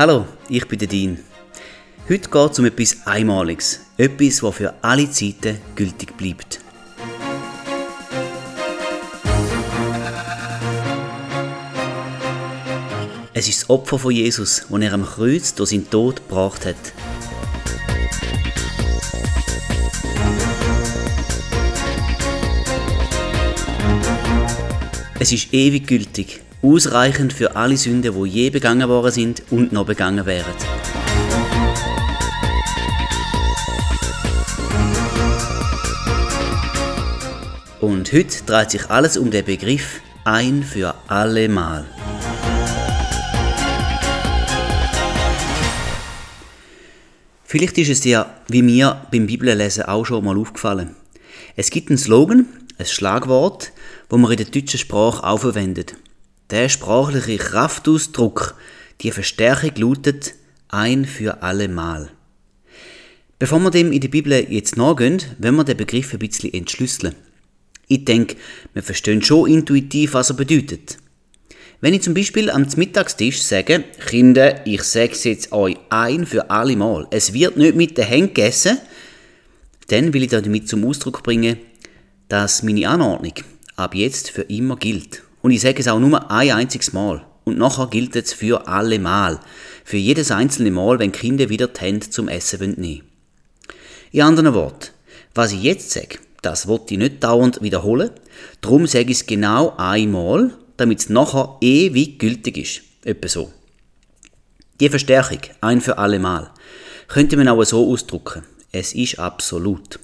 Hallo, ich bin der Dean. Heute geht es um etwas Einmaliges, etwas, das für alle Zeiten gültig bleibt. Es ist das Opfer von Jesus, das er am Kreuz durch seinen Tod gebracht hat. Es ist ewig gültig, ausreichend für alle Sünden, die je begangen worden sind und noch begangen werden. Und heute dreht sich alles um den Begriff ein für alle Mal. Vielleicht ist es dir, wie mir beim Bibellesen auch schon mal aufgefallen. Es gibt einen Slogan, ein Schlagwort, wo man in der deutschen Sprache auch verwendet. Der sprachliche Kraftausdruck, die Verstärkung lautet ein für alle Mal. Bevor wir dem in der Bibel jetzt nachgehen, wollen wir den Begriff ein bisschen entschlüsseln. Ich denke, wir verstehen schon intuitiv, was er bedeutet. Wenn ich zum Beispiel am Mittagstisch sage, Kinder, ich sage es jetzt euch ein für alle Mal, es wird nicht mit den Händen gegessen, dann will ich damit zum Ausdruck bringen, dass meine Anordnung ab jetzt für immer gilt. Und ich sage es auch nur ein einziges Mal. Und nachher gilt es für alle Mal. Für jedes einzelne Mal, wenn Kinder wieder die Hände zum Essen nehmen In anderen Worten, was ich jetzt sage, das wird ich nicht dauernd wiederholen. Darum sage ich es genau einmal damit es nachher ewig gültig ist. Etwa so. Die Verstärkung, ein für alle Mal, könnte man auch so ausdrücken. Es ist absolut.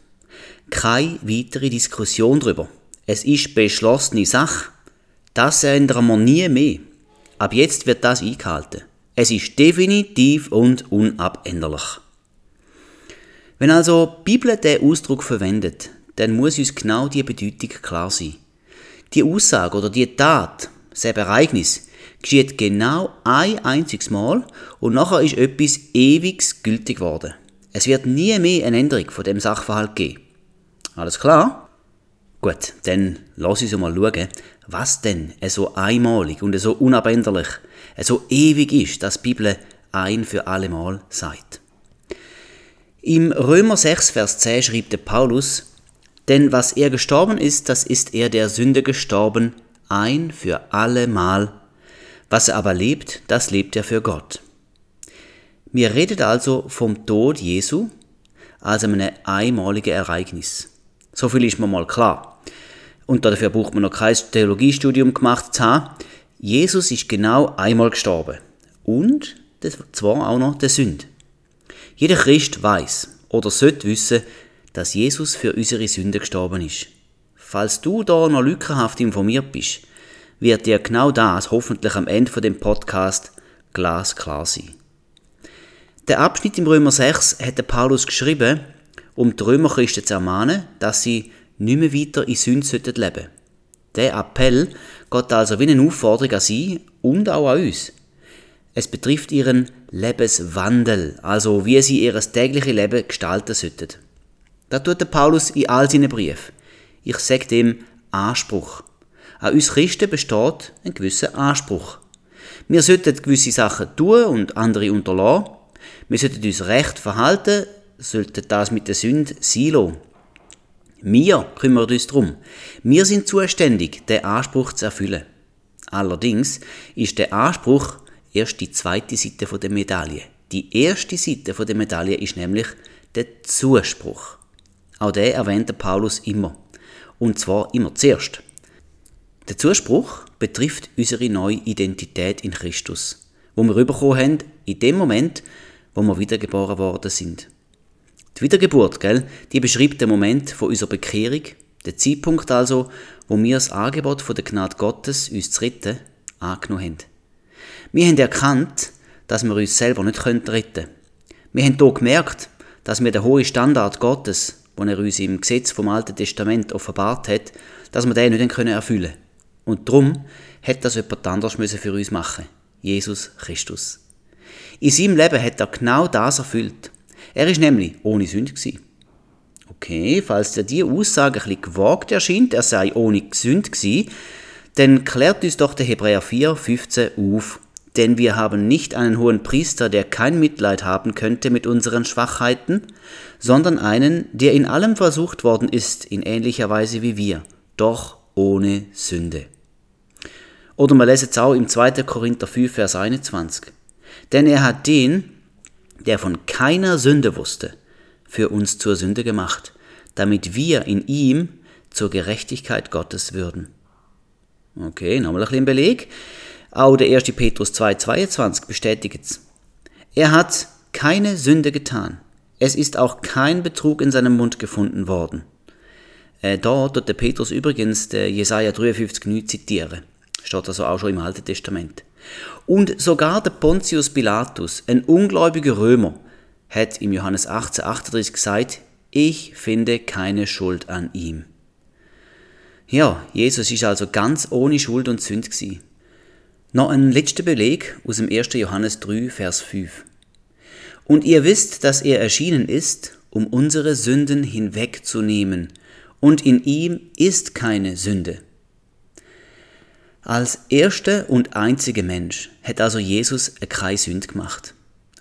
Keine weitere Diskussion darüber. Es ist beschlossene Sache. Das ändern wir nie mehr. Ab jetzt wird das eingehalten. Es ist definitiv und unabänderlich. Wenn also die Bibel diesen Ausdruck verwendet, dann muss uns genau die Bedeutung klar sein. Die Aussage oder die Tat, das Ereignis, geschieht genau ein einziges Mal und nachher ist etwas ewig gültig worden. Es wird nie mehr eine Änderung von dem Sachverhalt geben. Alles klar? Gut, dann lass uns mal schauen, was denn so einmalig und so unabänderlich, so ewig ist, dass die Bibel ein für alle Mal sagt. Im Römer 6, Vers 10 schreibt der Paulus, denn was er gestorben ist, das ist er der Sünde gestorben, ein für alle Mal. Was er aber lebt, das lebt er für Gott. Mir redet also vom Tod Jesu als einem einmaligen Ereignis. So viel ist mir mal klar. Und dafür braucht man noch kein Theologiestudium gemacht zu haben. Jesus ist genau einmal gestorben. Und zwar auch noch der Sünd. Jeder Christ weiß oder sollte wissen, dass Jesus für unsere Sünde gestorben ist. Falls du da noch lückenhaft informiert bist, wird dir genau das hoffentlich am Ende von dem Podcast glasklar sein. Der Abschnitt im Römer 6 hat Paulus geschrieben, um die Römerchristen zu ermahnen, dass sie nicht mehr weiter in Sünde leben sollten. Der Appell geht also wie eine Aufforderung an sie und auch an uns. Es betrifft ihren Lebenswandel, also wie sie ihr tägliches Leben gestalten sollten. Das tut der Paulus in all seinen Briefen. Ich sage dem Anspruch. An uns Christen besteht ein gewisser Anspruch. Wir sollten gewisse Sachen tun und andere unterlassen. Wir sollten uns recht verhalten, sollten das mit der Sünde sein lassen. Wir kümmern uns darum. Wir sind zuständig, den Anspruch zu erfüllen. Allerdings ist der Anspruch erst die zweite Seite der Medaille. Die erste Seite der Medaille ist nämlich der Zuspruch. Auch den erwähnt der Paulus immer. Und zwar immer zuerst. Der Zuspruch betrifft unsere neue Identität in Christus, wo wir bekommen haben in dem Moment, wo wir wiedergeboren worden sind. Die Wiedergeburt, gell, die beschreibt den Moment von unserer Bekehrung, den Zeitpunkt also, wo wir das Angebot von der Gnade Gottes, uns zu retten, angenommen haben. Wir haben erkannt, dass wir uns selber nicht retten können. Wir haben hier gemerkt, dass wir den hohen Standard Gottes, den er uns im Gesetz vom Alten Testament offenbart hat, dass wir den nicht erfüllen können. Und darum hat das jemand anderes für uns machen Jesus Christus. In seinem Leben hat er genau das erfüllt. Er ist nämlich ohne Sünde gewesen. Okay, falls dir diese Aussage ein bisschen gewagt erscheint, er sei ohne Sünde gewesen, dann klärt uns doch der Hebräer 4, 15 auf. denn wir haben nicht einen hohen Priester, der kein Mitleid haben könnte mit unseren Schwachheiten, sondern einen, der in allem versucht worden ist, in ähnlicher Weise wie wir, doch ohne Sünde. Oder man lesen es auch im 2. Korinther 5, Vers 21. Denn er hat den, der von keiner Sünde wusste, für uns zur Sünde gemacht, damit wir in ihm zur Gerechtigkeit Gottes würden. Okay, nochmal ein bisschen Beleg. Auch der 1. Petrus 2,22 bestätigt es. Er hat keine Sünde getan. Es ist auch kein Betrug in seinem Mund gefunden worden. Äh, da tut der Petrus übrigens der Jesaja 53,9 zitieren. Steht also auch schon im Alten Testament. Und sogar der Pontius Pilatus, ein ungläubiger Römer, hat im Johannes 18,38 gesagt, ich finde keine Schuld an ihm. Ja, Jesus ist also ganz ohne Schuld und Sünd gewesen. Noch ein letzter Beleg aus dem 1. Johannes 3, Vers 5. Und ihr wisst, dass er erschienen ist, um unsere Sünden hinwegzunehmen, und in ihm ist keine Sünde. Als erster und einziger Mensch hat also Jesus keine Sünde gemacht.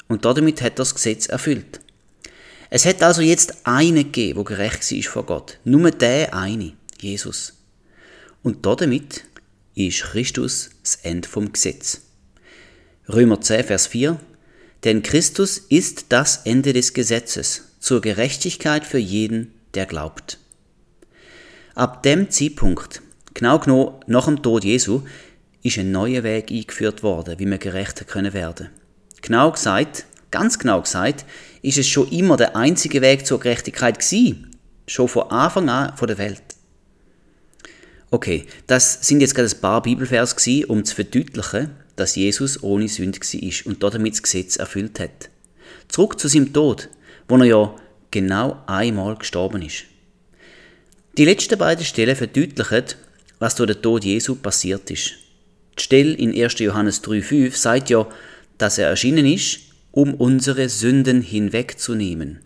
Und damit hat er das Gesetz erfüllt. Es hat also jetzt einen gegeben, der gerecht war vor Gott. Nur der eine, Jesus. Und damit ist Christus das Ende vom Gesetz. Römer 10, Vers 4 Denn Christus ist das Ende des Gesetzes zur Gerechtigkeit für jeden, der glaubt. Ab dem Zeitpunkt, genau genommen nach dem Tod Jesu, ist ein neuer Weg eingeführt worden, wie wir gerechter können werden. Genau gesagt, ganz genau gesagt, ist es schon immer der einzige Weg zur Gerechtigkeit gewesen, schon von Anfang an von der Welt. Okay, das sind jetzt gerade ein paar Bibelvers gewesen, um zu verdeutlichen, dass Jesus ohne Sünde war und damit das Gesetz erfüllt hat. Zurück zu seinem Tod, wo er ja genau einmal gestorben ist. Die letzten beiden Stellen verdeutlichen, was durch den Tod Jesu passiert ist. Die Stelle in 1. Johannes 3,5 sagt ja, dass er erschienen ist, um unsere Sünden hinwegzunehmen.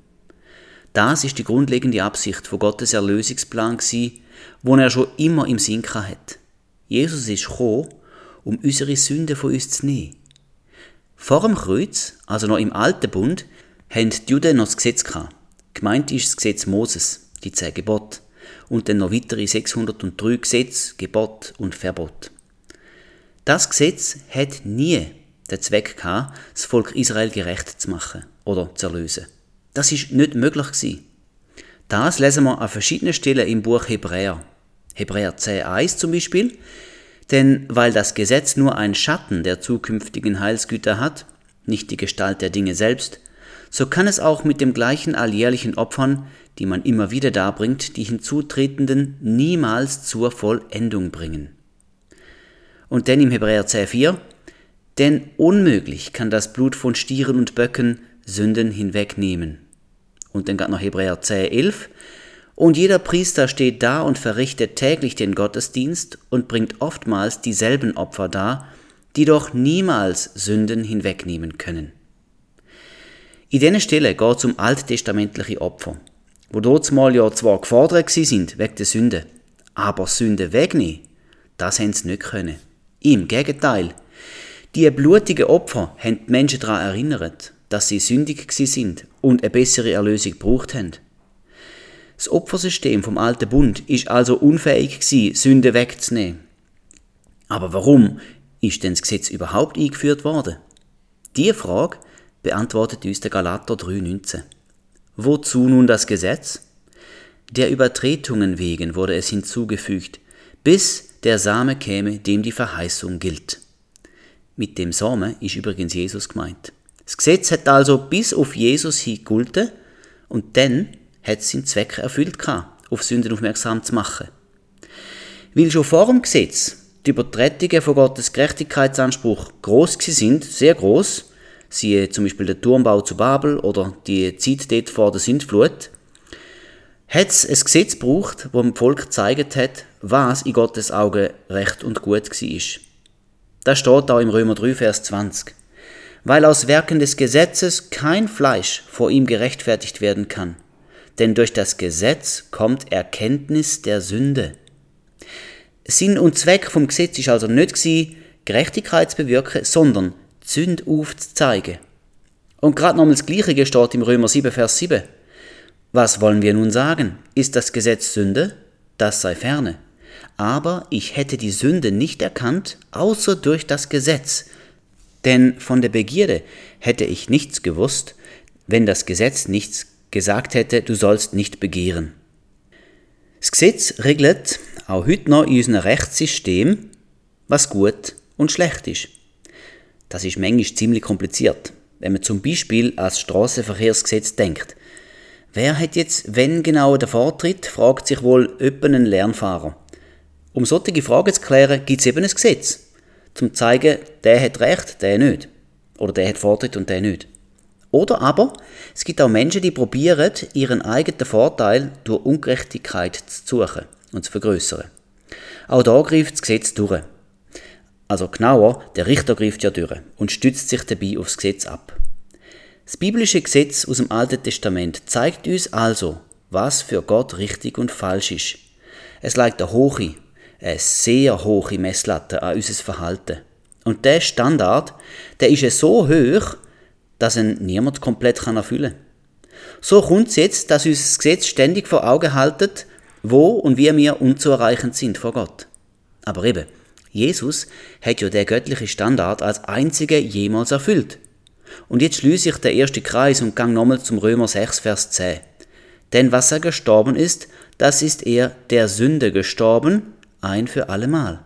Das ist die grundlegende Absicht von Gottes Erlösungsplan gsi, wo er schon immer im Sinn hat. Jesus ist gekommen, um unsere Sünden von uns zu nehmen. Vor dem Kreuz, also noch im Alten Bund, haben die Juden noch das Gesetz gehabt. Gemeint ist das Gesetz Moses, die zehn Gebote, und dann noch weitere 603 Gesetze, Gebot und Verbot. Das Gesetz hat nie den Zweck gehabt, das Volk Israel gerecht zu machen oder zu erlösen. Das ist nicht möglich gewesen. Das lesen wir an verschiedenen Stellen im Buch Hebräer. Hebräer 10.1 zum Beispiel. Denn weil das Gesetz nur ein Schatten der zukünftigen Heilsgüter hat, nicht die Gestalt der Dinge selbst, so kann es auch mit dem gleichen alljährlichen Opfern, die man immer wieder darbringt, die Hinzutretenden niemals zur Vollendung bringen. Und denn im Hebräer 10.4, denn unmöglich kann das Blut von Stieren und Böcken Sünden hinwegnehmen. Und dann geht noch Hebräer 10, 11. Und jeder Priester steht da und verrichtet täglich den Gottesdienst und bringt oftmals dieselben Opfer dar, die doch niemals Sünden hinwegnehmen können. In dieser Stelle geht es um alttestamentliche Opfer, wo mal ja zwar gefordert sind wegen der Sünde, aber Sünde wegnehmen, das haben sie nicht können. Im Gegenteil, die blutigen Opfer haben die Menschen daran erinnert, dass sie sündig sind und eine bessere Erlösung gebraucht haben. Das Opfersystem vom alten Bund ist also unfähig gewesen, Sünde wegzunehmen. Aber warum ist denn das Gesetz überhaupt eingeführt worden? Diese Frage beantwortet uns der Galater 3,19. Wozu nun das Gesetz? Der Übertretungen wegen wurde es hinzugefügt, bis der Same käme, dem die Verheißung gilt. Mit dem Samen ist übrigens Jesus gemeint. Das Gesetz hat also bis auf Jesus hin gegolten und dann hat es seinen Zweck erfüllt gehabt, auf Sünden aufmerksam zu machen. Weil schon vor dem Gesetz die Übertretungen von Gottes Gerechtigkeitsanspruch groß sind, sehr groß, siehe zum Beispiel der Turmbau zu Babel oder die Zeit dort vor der Sintflut, hat es ein Gesetz gebraucht, wo dem Volk gezeigt hat, was in Gottes Augen recht und gut war. Das steht auch im Römer 3, Vers 20 weil aus Werken des Gesetzes kein Fleisch vor ihm gerechtfertigt werden kann. Denn durch das Gesetz kommt Erkenntnis der Sünde. Sinn und Zweck vom Gesetz ist also nicht gewesen, Gerechtigkeit zu bewirken, sondern die Sünde aufzuzeigen. Und gerade nochmal das Gleiche steht im Römer 7, Vers 7. Was wollen wir nun sagen? Ist das Gesetz Sünde? Das sei ferne. Aber ich hätte die Sünde nicht erkannt, außer durch das Gesetz. Denn von der Begierde hätte ich nichts gewusst, wenn das Gesetz nichts gesagt hätte, du sollst nicht begehren. Das Gesetz regelt auch heute noch in unserem Rechtssystem, was gut und schlecht ist. Das ist manchmal ziemlich kompliziert, wenn man zum Beispiel als Straßenverkehrsgesetz denkt. Wer hat jetzt, wenn genau der Vortritt, fragt sich wohl öppen ein Lernfahrer. Um solche Fragen zu klären, gibt es eben ein Gesetz. Zum zu zeigen, der hat Recht, der nicht. Oder der hat Vortritt und der nicht. Oder aber, es gibt auch Menschen, die probieren, ihren eigenen Vorteil durch Ungerechtigkeit zu suchen und zu vergrößern. Auch da greift das Gesetz durch. Also genauer, der Richter greift ja durch und stützt sich dabei aufs Gesetz ab. Das biblische Gesetz aus dem Alten Testament zeigt uns also, was für Gott richtig und falsch ist. Es legt eine hohe, eine sehr hohe Messlatte an unser Verhalten. Und der Standard, der ist so hoch, dass ihn niemand komplett erfüllen kann. So kommt es jetzt, dass uns das Gesetz ständig vor Augen haltet, wo und wie wir unzuerreichend sind vor Gott. Aber eben, Jesus hat ja der göttliche Standard als einziger jemals erfüllt. Und jetzt schließe ich den ersten Kreis und gang nochmal zum Römer 6, Vers 10. Denn was er gestorben ist, das ist er der Sünde gestorben, ein für allemal.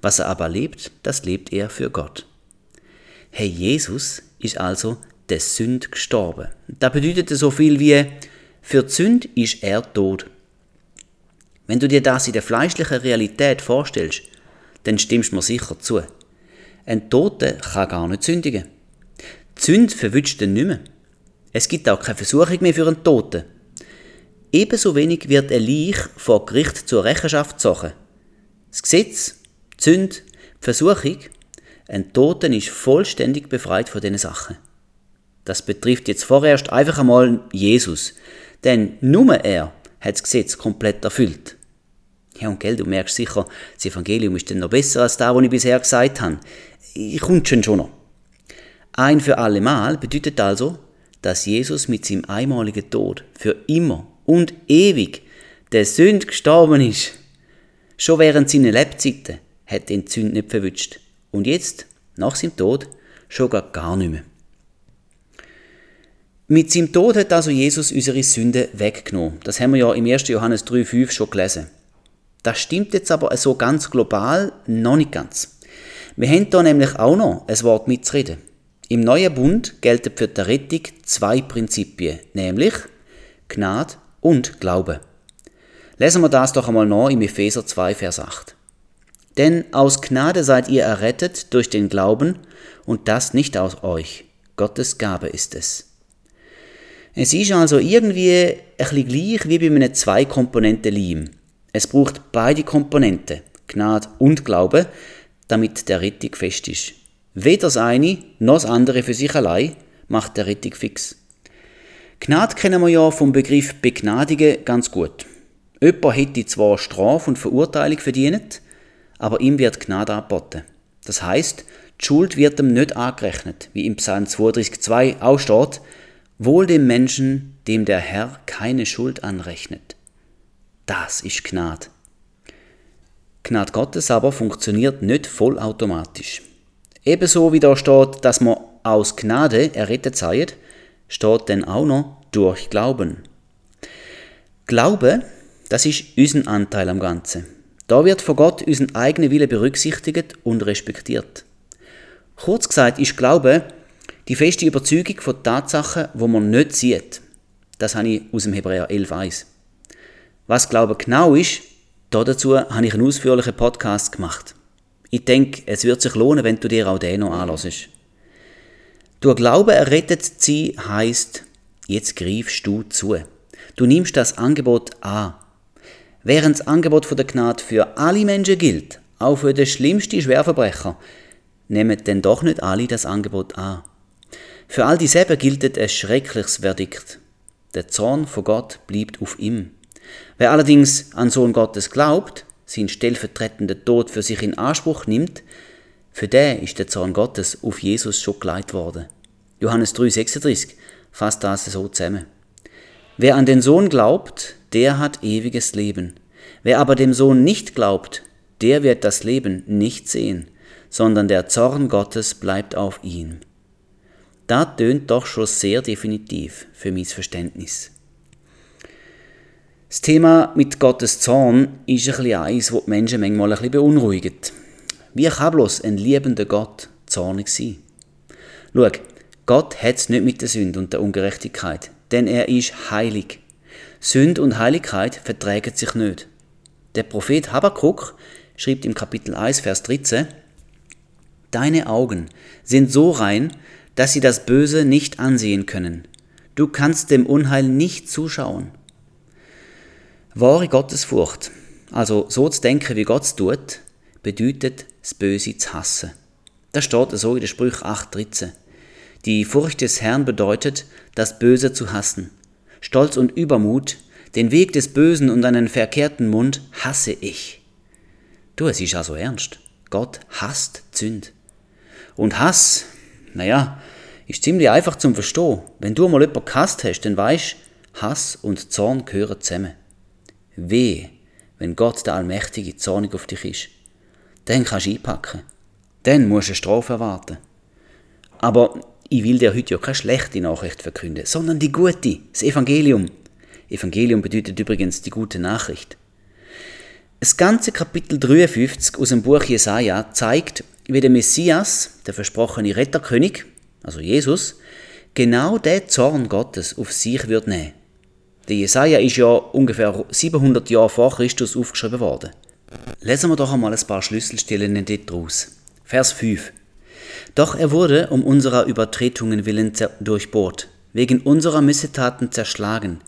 Was er aber lebt, das lebt er für Gott. Hey, Jesus ist also der Sünd gestorben. Das bedeutet so viel wie, für die Sünde ist er tot. Wenn du dir das in der fleischlichen Realität vorstellst, dann stimmst du mir sicher zu. Ein Toter kann gar nicht sündigen. Die Sünde verwünscht ihn nicht mehr. Es gibt auch keine Versuchung mehr für einen Toten. Ebenso wenig wird ein Leich vor Gericht zur Rechenschaft gezogen. Das Gesetz, die Sünde, die Versuchung, ein Toten ist vollständig befreit von diesen Sachen. Das betrifft jetzt vorerst einfach einmal Jesus, denn nur er hat das Gesetz komplett erfüllt. Ja, und gell, du merkst sicher, das Evangelium ist dann noch besser als das, was ich bisher gesagt habe. Ich komme schon noch. Ein für alle Mal bedeutet also, dass Jesus mit seinem einmaligen Tod für immer und ewig der Sünd gestorben ist. Schon während seiner Lebzeiten hat die Sünde nicht verwünscht. Und jetzt, nach seinem Tod, schon gar nicht mehr. Mit seinem Tod hat also Jesus unsere Sünde weggenommen. Das haben wir ja im 1. Johannes 3,5 schon gelesen. Das stimmt jetzt aber so ganz global noch nicht ganz. Wir haben da nämlich auch noch ein Wort mitzureden. Im neuen Bund gelten für die Rettung zwei Prinzipien, nämlich Gnade und Glaube. Lesen wir das doch einmal noch im Epheser 2, Vers 8. Denn aus Gnade seid ihr errettet durch den Glauben und das nicht aus euch. Gottes Gabe ist es. Es ist also irgendwie ein bisschen gleich wie bei einem Zwei-Komponenten-Leim. Es braucht beide Komponenten, Gnade und Glaube, damit der Rettung fest ist. Weder das eine noch das andere für sich allein macht der Rettung fix. Gnade kennen wir ja vom Begriff Begnadigen ganz gut. Jemand hätte zwar Strafe und Verurteilung verdient, aber ihm wird Gnade angeboten. Das heißt, die Schuld wird ihm nicht angerechnet, wie im Psalm 32,2 auch steht, Wohl dem Menschen, dem der Herr keine Schuld anrechnet. Das ist Gnade. Gnade Gottes aber funktioniert nicht vollautomatisch. Ebenso wie da steht, dass man aus Gnade errettet seid, steht dann auch noch durch Glauben. Glaube, das ist unser Anteil am Ganzen. Da wird von Gott unseren eigenen Wille berücksichtigt und respektiert. Kurz gesagt ist Glaube die feste Überzeugung von Tatsachen, wo man nicht sieht. Das habe ich aus dem Hebräer 11,1. Was Glaube genau ist, dazu habe ich einen ausführlichen Podcast gemacht. Ich denke, es wird sich lohnen, wenn du dir auch den noch anhörst. Durch Glauben errettet sie heißt, jetzt greifst du zu. Du nimmst das Angebot an. Während das Angebot von der Gnade für alle Menschen gilt, auch für den schlimmsten Schwerverbrecher, nehmen denn doch nicht alle das Angebot an. Für all dieselben gilt ein schreckliches Verdikt. Der Zorn von Gott bleibt auf ihm. Wer allerdings an Sohn Gottes glaubt, seinen stellvertretenden Tod für sich in Anspruch nimmt, Für den ist der Zorn Gottes auf Jesus schon geleitet worden. Johannes 3,36 fasst das so zusammen. Wer an den Sohn glaubt, der hat ewiges Leben. Wer aber dem Sohn nicht glaubt, der wird das Leben nicht sehen, sondern der Zorn Gottes bleibt auf ihm. Das tönt doch schon sehr definitiv für mein Verständnis. Das Thema mit Gottes Zorn ist ein bisschen eins, das die Menschen manchmal ein bisschen beunruhigt. Wie kann bloß ein liebender Gott zornig sein? Schau, Gott hat es nicht mit der Sünde und der Ungerechtigkeit, denn er ist heilig. Sünde und Heiligkeit verträgen sich nicht. Der Prophet Habakkuk schreibt im Kapitel 1, Vers 13, Deine Augen sind so rein, dass sie das Böse nicht ansehen können. Du kannst dem Unheil nicht zuschauen. Wahre Gottesfurcht, also so zu denken, wie Gott es tut, bedeutet, das Böse zu hassen. Das steht so in der Sprüche 8,13. Die Furcht des Herrn bedeutet, das Böse zu hassen. Stolz und Übermut, den Weg des Bösen und einen verkehrten Mund hasse ich. Du, es ist also ernst. Gott hasst Zünd. Und Hass, naja, ist ziemlich einfach zum Verstehen. Wenn du mal jemanden gehasst hast, dann weißt Hass und Zorn gehören zusammen. Weh, wenn Gott der Allmächtige zornig auf dich ist. Dann kannst du einpacken. Dann musst du eine Strafe erwarten. Aber ich will dir heute ja keine schlechte Nachricht verkünden, sondern die gute, das Evangelium. Evangelium bedeutet übrigens die gute Nachricht. Das ganze Kapitel 53 aus dem Buch Jesaja zeigt, wie der Messias, der versprochene Retterkönig, also Jesus, genau den Zorn Gottes auf sich wird nehmen. Der Jesaja ist ja ungefähr 700 Jahre vor Christus aufgeschrieben worden. Lesen wir doch einmal ein paar Schlüsselstellen daraus. Vers 5. Doch er wurde um unserer Übertretungen willen durchbohrt, wegen unserer Missetaten zerschlagen.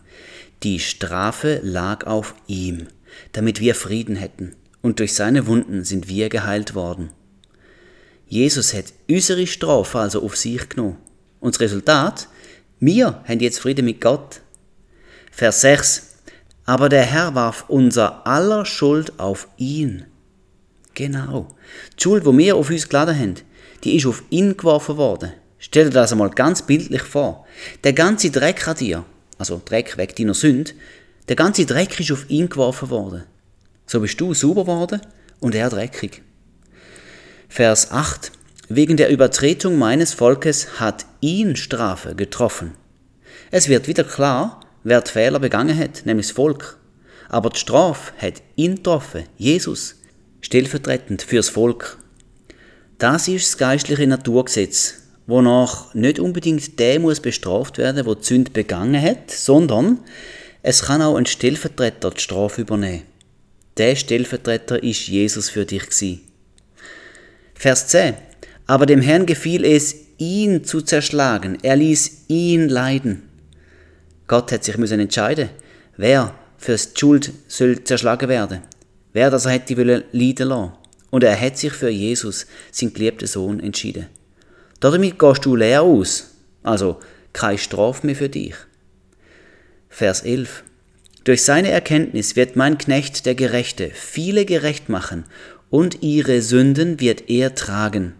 Die Strafe lag auf ihm, damit wir Frieden hätten, und durch seine Wunden sind wir geheilt worden. Jesus hat unsere Strafe also auf sich genommen. Und das Resultat? Wir haben jetzt Frieden mit Gott. Vers 6. Aber der Herr warf unser aller Schuld auf ihn. Genau. Die Schuld, die wir auf uns geladen haben, die ist auf ihn geworfen worden. Stell dir das einmal ganz bildlich vor. Der ganze Dreck an dir, also Dreck weg deiner Sünde, der ganze Dreck ist auf ihn geworfen worden. So bist du sauber worden und er dreckig. Vers 8. Wegen der Übertretung meines Volkes hat ihn Strafe getroffen. Es wird wieder klar, wer die Fehler begangen hat, nämlich das Volk. Aber die Strafe hat ihn getroffen, Jesus, stellvertretend fürs Volk. Das ist das geistliche Naturgesetz, wonach nicht unbedingt der muss bestraft werden, der die Sünde begangen hat, sondern es kann auch ein Stellvertreter die Strafe übernehmen. Der Stellvertreter ist Jesus für dich gewesen. Vers 10. Aber dem Herrn gefiel es, ihn zu zerschlagen. Er ließ ihn leiden. Gott hat sich müssen entscheiden, wer für die Schuld soll zerschlagen werden, wer das er hätte wollen leiden lassen. Und er hat sich für Jesus, seinen geliebten Sohn, entschieden. Damit gehst du leer aus, also keine Strafe mehr für dich. Vers 11. Durch seine Erkenntnis wird mein Knecht der Gerechte viele gerecht machen, und ihre Sünden wird er tragen.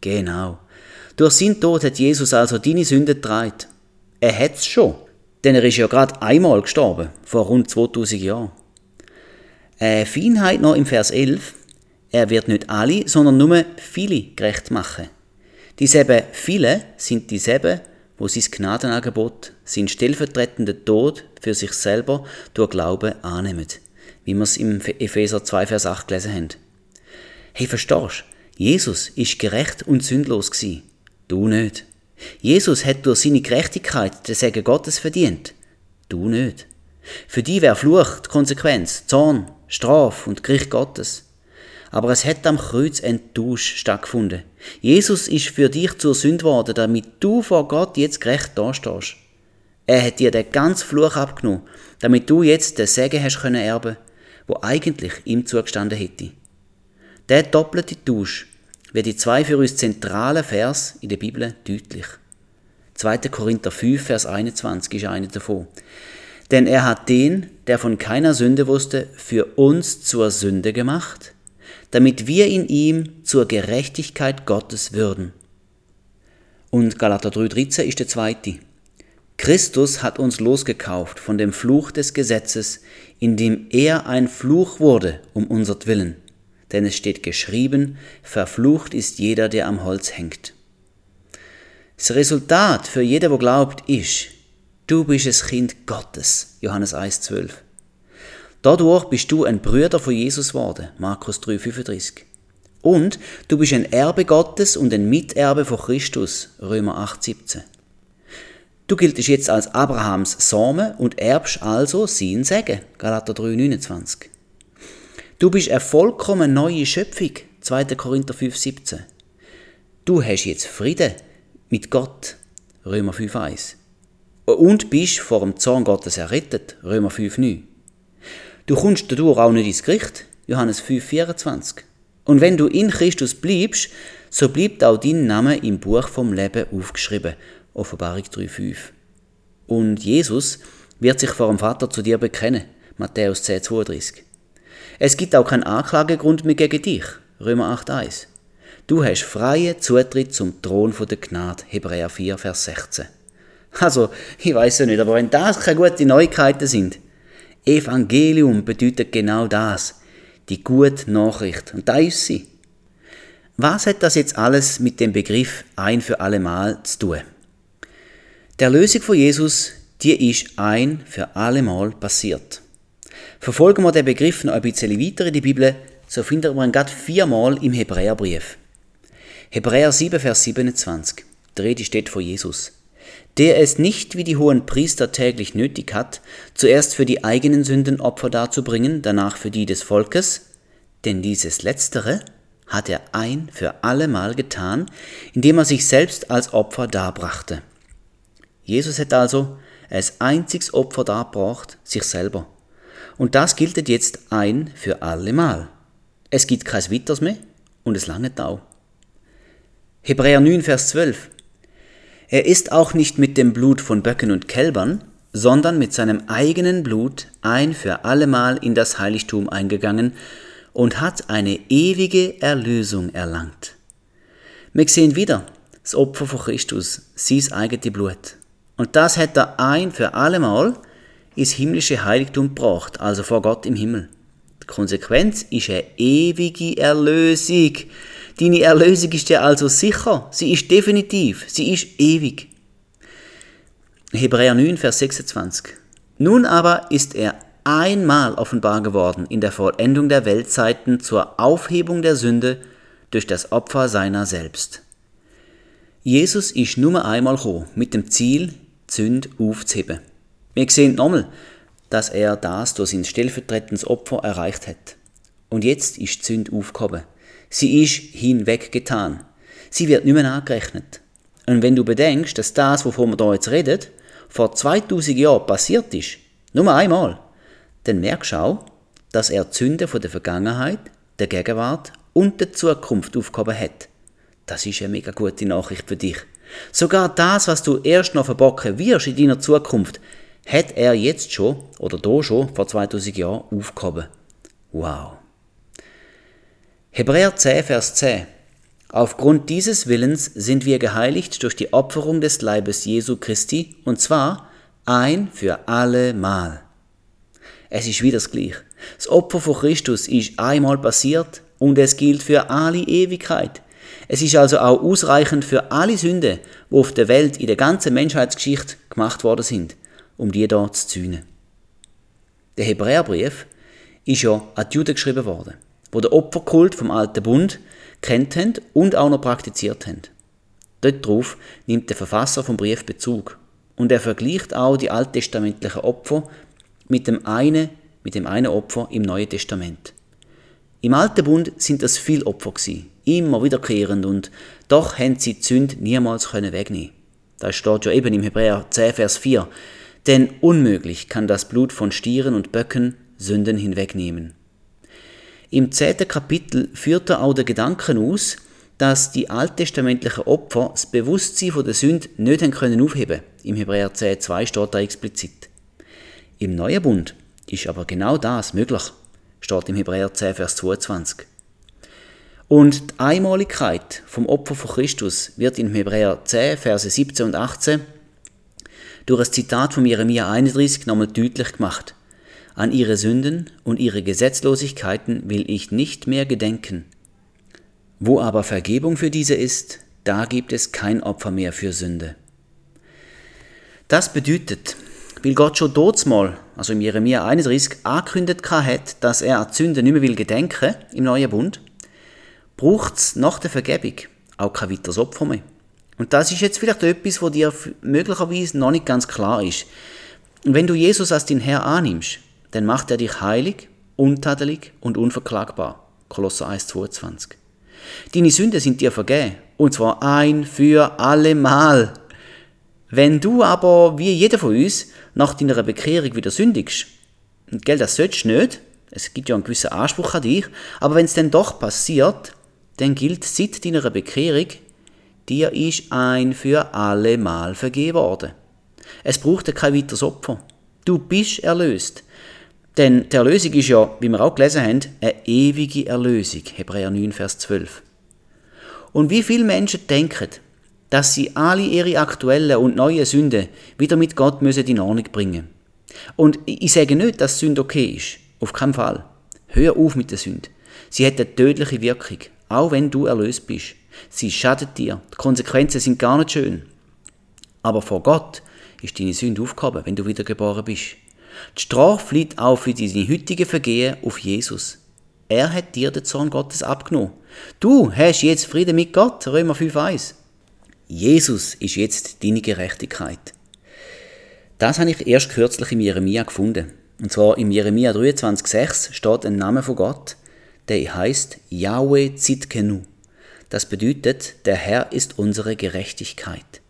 Genau. Durch sein Tod hat Jesus also deine Sünde getragen. Er hat's schon. Denn er ist ja gerade einmal gestorben, vor rund 2000 Jahren. Eine Feinheit noch im Vers 11. Er wird nicht alle, sondern nur viele gerecht machen. Dieselben viele sind dieselben, wo sein Gnadenangebot, sein stellvertretender Tod für sich selber durch Glauben annehmen, wie wir es im Epheser 2, Vers 8 gelesen haben. Hey, verstehst Jesus ist gerecht und sündlos gsi. Du nicht. Jesus hat durch seine Gerechtigkeit den Segen Gottes verdient. Du nicht. Für die wäre Fluch die Konsequenz, Zorn, Straf und Gericht Gottes. Aber es hat am Kreuz ein Tausch stattgefunden. Jesus ist für dich zur Sünde worden, damit du vor Gott jetzt gerecht dastehst. Er hat dir den ganzen Fluch abgenommen, damit du jetzt den Segen hast können erben, wo eigentlich ihm zugestanden hätte. Der doppelte Tausch wird die zwei für uns zentralen Vers in der Bibel deutlich. 2. Korinther 5, Vers 21 ist einer davon. Denn er hat den, der von keiner Sünde wusste, für uns zur Sünde gemacht, damit wir in ihm zur Gerechtigkeit Gottes würden. Und Galater 3,13 ist der zweite. Christus hat uns losgekauft von dem Fluch des Gesetzes, indem er ein Fluch wurde um unsertwillen. Denn es steht geschrieben, verflucht ist jeder, der am Holz hängt. Das Resultat für jeder, der glaubt, ist, du bist ein Kind Gottes. Johannes 1,12. Dadurch bist du ein Brüder von Jesus geworden. Markus 3,35. Und du bist ein Erbe Gottes und ein Miterbe von Christus. Römer 8,17. Du giltest jetzt als Abrahams Samen und erbst also sein Segen. Galater 3,29. Du bist eine vollkommen neue Schöpfung. 2. Korinther 5,17. Du hast jetzt Frieden mit Gott. Römer 5,1. Und bist vor dem Zorn Gottes errettet. Römer 5,9. Du kommst dadurch auch nicht ins Gericht. Johannes 5,24. Und wenn du in Christus bleibst, so bleibt auch dein Name im Buch vom Leben aufgeschrieben. Offenbarung 3,5. Und Jesus wird sich vor dem Vater zu dir bekennen. Matthäus 10,32. Es gibt auch keinen Anklagegrund mehr gegen dich. Römer 8,1. Du hast freien Zutritt zum Thron der Gnade, Hebräer 4, Vers 16. Also, ich weiß ja nicht, aber wenn das keine guten Neuigkeiten sind, Evangelium bedeutet genau das, die gute Nachricht. Und da ist sie. Was hat das jetzt alles mit dem Begriff ein für allemal zu tun? Der Lösung von Jesus, die ist ein für allemal passiert. Verfolgen wir den Begriff noch ein bisschen weiter in die Bibel, so finden wir ihn gerade viermal im Hebräerbrief. Hebräer 7, Vers 27. Die Rede steht vor Jesus. Der es nicht wie die hohen Priester täglich nötig hat, zuerst für die eigenen Sünden Opfer darzubringen, danach für die des Volkes, denn dieses Letztere hat er ein für allemal getan, indem er sich selbst als Opfer darbrachte. Jesus hat also als einziges Opfer darbracht, sich selber. Und das gilt jetzt ein für allemal. Es gibt kein Weiters mehr und es lange auch. Hebräer 9, Vers 12. Er ist auch nicht mit dem Blut von Böcken und Kälbern, sondern mit seinem eigenen Blut ein für allemal in das Heiligtum eingegangen und hat eine ewige Erlösung erlangt. Wir sehen wieder das Opfer von Christus, sein eigenes Blut. Und das hat er ein für allemal ins himmlische Heiligtum gebracht, also vor Gott im Himmel. Die Konsequenz ist eine ewige Erlösung. Deine Erlösung ist ja also sicher, sie ist definitiv, sie ist ewig. Hebräer 9, Vers 26. Nun aber ist er einmal offenbar geworden in der Vollendung der Weltzeiten zur Aufhebung der Sünde durch das Opfer seiner selbst. Jesus ist nur einmal gekommen, mit dem Ziel, die Sünde aufzuheben. Wir sehen nochmal, dass er das durch sein stellvertretendes Opfer erreicht hat. Und jetzt ist die Sünde aufgehoben. Sie ist hinweggetan. Sie wird nicht mehr angerechnet. Und wenn du bedenkst, dass das, wovon wir hier jetzt reden, vor 2000 Jahren passiert ist, nur einmal, dann merkst du auch, dass er die Sünde von der Vergangenheit, der Gegenwart und der Zukunft aufgehoben hat. Das ist eine mega gute Nachricht für dich. Sogar das, was du erst noch verbocken wirst in deiner Zukunft, hat er jetzt schon oder da schon vor 2000 Jahren aufgehoben. Wow. Hebräer 10, Vers 10. Aufgrund dieses Willens sind wir geheiligt durch die Opferung des Leibes Jesu Christi, und zwar ein für alle Mal. Es ist wieder das Gleiche. Das Opfer von Christus ist einmal passiert und es gilt für alle Ewigkeit. Es ist also auch ausreichend für alle Sünden, die auf der Welt in der ganzen Menschheitsgeschichte gemacht worden sind, um die dort zu zühnen. Der Hebräerbrief ist ja an die Juden geschrieben worden wo der Opferkult vom Alten Bund kennt haben und auch noch praktiziert haben. Dort drauf nimmt der Verfasser vom Brief Bezug und er vergleicht auch die alttestamentlichen Opfer mit dem einen, mit dem einen Opfer im Neuen Testament. Im Alten Bund sind das viel Opfer gewesen, immer wiederkehrend und doch haben sie die Sünde niemals können wegnehmen. Da steht ja eben im Hebräer 10, Vers 4. Denn unmöglich kann das Blut von Stieren und Böcken Sünden hinwegnehmen. Im zehnten Kapitel führt er auch den Gedanken aus, dass die alttestamentlichen Opfer das Bewusstsein von der Sünde nicht haben können aufheben Im Hebräer 10, 2 steht da explizit. Im Neuen Bund ist aber genau das möglich, steht im Hebräer 10, Vers 22. Und die Einmaligkeit vom Opfer von Christus wird in Hebräer 10, Verse 17 und 18 durch ein Zitat von Jeremia 31 nochmal deutlich gemacht. An ihre Sünden und ihre Gesetzlosigkeiten will ich nicht mehr gedenken. Wo aber Vergebung für diese ist, da gibt es kein Opfer mehr für Sünde. Das bedeutet, weil Gott schon mal, also im Jeremia 31, angekündigt hat, dass er an Sünde nicht mehr will gedenken im neuen Bund, braucht es nach der Vergebung auch kein weiteres Opfer mehr. Und das ist jetzt vielleicht etwas, wo dir möglicherweise noch nicht ganz klar ist. Wenn du Jesus als dein Herr annimmst, dann macht er dich heilig, untadelig und unverklagbar. Kolosser 1, 22. Deine Sünden sind dir vergeben. Und zwar ein für alle Mal. Wenn du aber, wie jeder von uns, nach deiner Bekehrung wieder sündigst, und gell, das sollst du nicht, es gibt ja einen gewissen Anspruch an dich, aber wenn es dann doch passiert, dann gilt seit deiner Bekehrung, dir ist ein für alle Mal vergeben worden. Es braucht kein weiteres Opfer. Du bist erlöst. Denn die Erlösung ist ja, wie wir auch gelesen haben, eine ewige Erlösung. Hebräer 9, Vers 12. Und wie viele Menschen denken, dass sie alle ihre aktuellen und neuen Sünden wieder mit Gott müssen in Ordnung bringen Und ich sage nicht, dass Sünde okay ist. Auf keinen Fall. Hör auf mit der Sünde. Sie hat eine tödliche Wirkung, auch wenn du erlöst bist. Sie schadet dir. Die Konsequenzen sind gar nicht schön. Aber vor Gott ist deine Sünde aufgehoben, wenn du wiedergeboren bist. Die Strafe liegt auch für deine heutige Vergehen auf Jesus. Er hat dir den Zorn Gottes abgenommen. Du hast jetzt Frieden mit Gott, Römer 5,1. Jesus ist jetzt deine Gerechtigkeit. Das habe ich erst kürzlich im Jeremia gefunden. Und zwar im Jeremia 23,6 steht ein Name von Gott, der heißt Yahweh Zitkenu. Das bedeutet, der Herr ist unsere Gerechtigkeit.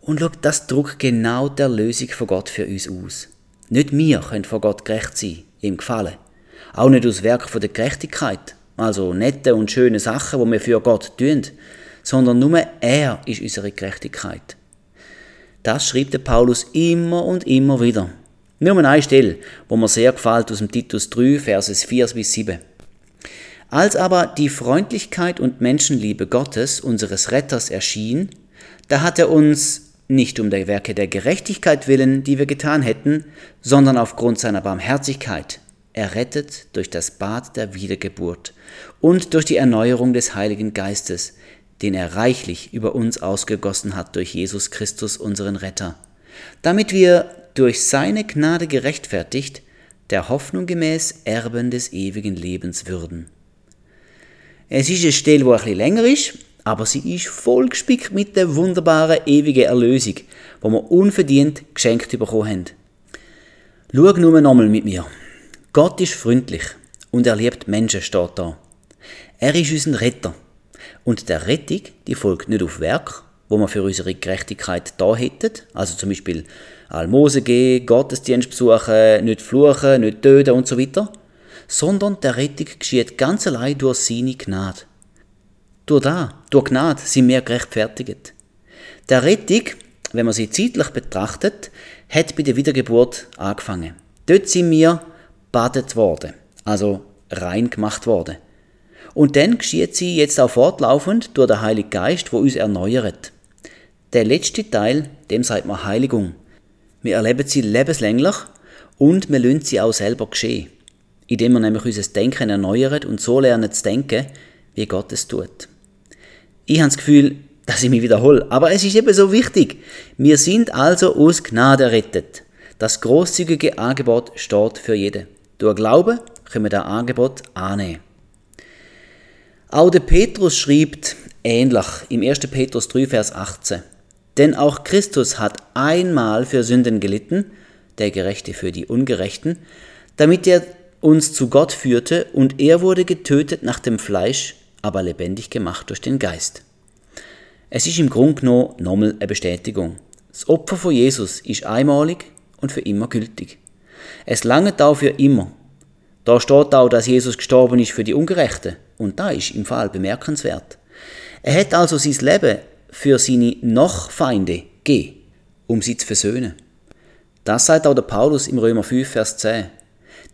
Und schau, das drückt genau der Lösung von Gott für uns aus. Nicht wir können vor Gott gerecht sein, ihm gefallen. Auch nicht aus Werk von der Gerechtigkeit, also nette und schöne Sachen, wo wir für Gott tun, sondern nur er ist unsere Gerechtigkeit. Das schreibt der Paulus immer und immer wieder. Nur eine Stelle, wo mir sehr gefällt aus dem Titus 3, Verses 4 bis 7. Als aber die Freundlichkeit und Menschenliebe Gottes, unseres Retters, erschien, da hat er uns nicht um der Werke der Gerechtigkeit willen, die wir getan hätten, sondern aufgrund seiner Barmherzigkeit, errettet durch das Bad der Wiedergeburt und durch die Erneuerung des Heiligen Geistes, den er reichlich über uns ausgegossen hat durch Jesus Christus, unseren Retter, damit wir durch seine Gnade gerechtfertigt, der Hoffnung gemäß Erben des ewigen Lebens würden. Es ist eine Stelle, die ein bisschen länger ist, aber sie ist vollgespickt mit der wunderbaren ewigen Erlösung, die wir unverdient geschenkt bekommen haben. Schau nur nochmal mit mir. Gott ist freundlich und er liebt Menschen, steht da. Er ist unser Retter. Und der Rettung, die folgt nicht auf Werk, wo wir für unsere Gerechtigkeit da hätten, also zum Beispiel Almose gehen, Gottesdienst besuchen, nicht fluchen, nicht töten und so weiter, sondern der Rettung geschieht ganz allein durch seine Gnade. Durch da, durch Gnade sind wir gerechtfertigt. Der Rettung, wenn man sie zeitlich betrachtet, hat bei der Wiedergeburt angefangen. Dort sind wir badet worden, also rein gemacht worden. Und dann geschieht sie jetzt auch fortlaufend durch den Heiligen Geist, wo uns erneuert. Der letzte Teil, dem sagt man Heiligung. Wir erleben sie lebenslänglich und wir lassen sie auch selber geschehen indem wir nämlich unser Denken erneuern und so lernen zu denken, wie Gott es tut. Ich habe das Gefühl, dass ich mich wiederhole, aber es ist eben so wichtig. Wir sind also aus Gnade errettet. Das großzügige Angebot steht für jeden. Durch Glauben können wir das Angebot annehmen. Auch der Petrus schreibt ähnlich im 1. Petrus 3, Vers 18. Denn auch Christus hat einmal für Sünden gelitten, der Gerechte für die Ungerechten, damit er uns zu Gott führte, und er wurde getötet nach dem Fleisch, aber lebendig gemacht durch den Geist. Es ist im Grunde genommen nochmal eine Bestätigung. Das Opfer von Jesus ist einmalig und für immer gültig. Es langt auch für immer. Da steht auch, dass Jesus gestorben ist für die Ungerechten. Und da ist im Fall bemerkenswert. Er hat also sein Leben für seine Noch-Feinde gegeben, um sie zu versöhnen. Das sagt auch der Paulus im Römer 5, Vers 10.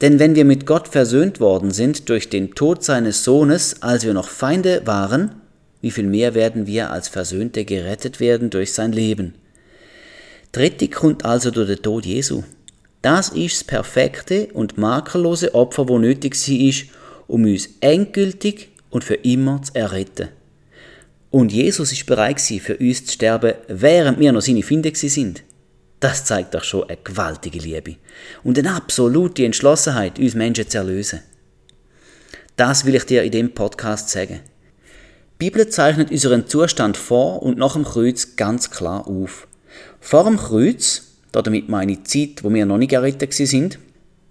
Denn wenn wir mit Gott versöhnt worden sind durch den Tod seines Sohnes, als wir noch Feinde waren, wie viel mehr werden wir als Versöhnte gerettet werden durch sein Leben. Dritte Grund also durch den Tod Jesu. Das ist das perfekte und makellose Opfer, wo nötig sie ist, um uns endgültig und für immer zu erretten. Und Jesus ist bereit für uns zu sterben, während wir noch seine Finde sind. Das zeigt doch schon eine gewaltige Liebe und eine absolute Entschlossenheit, uns Menschen zu erlösen. Das will ich dir in dem Podcast sagen. Die Bibel zeichnet unseren Zustand vor und nach dem Kreuz ganz klar auf. Vor dem Kreuz, damit meine Zeit, wo wir noch nicht gerettet sind,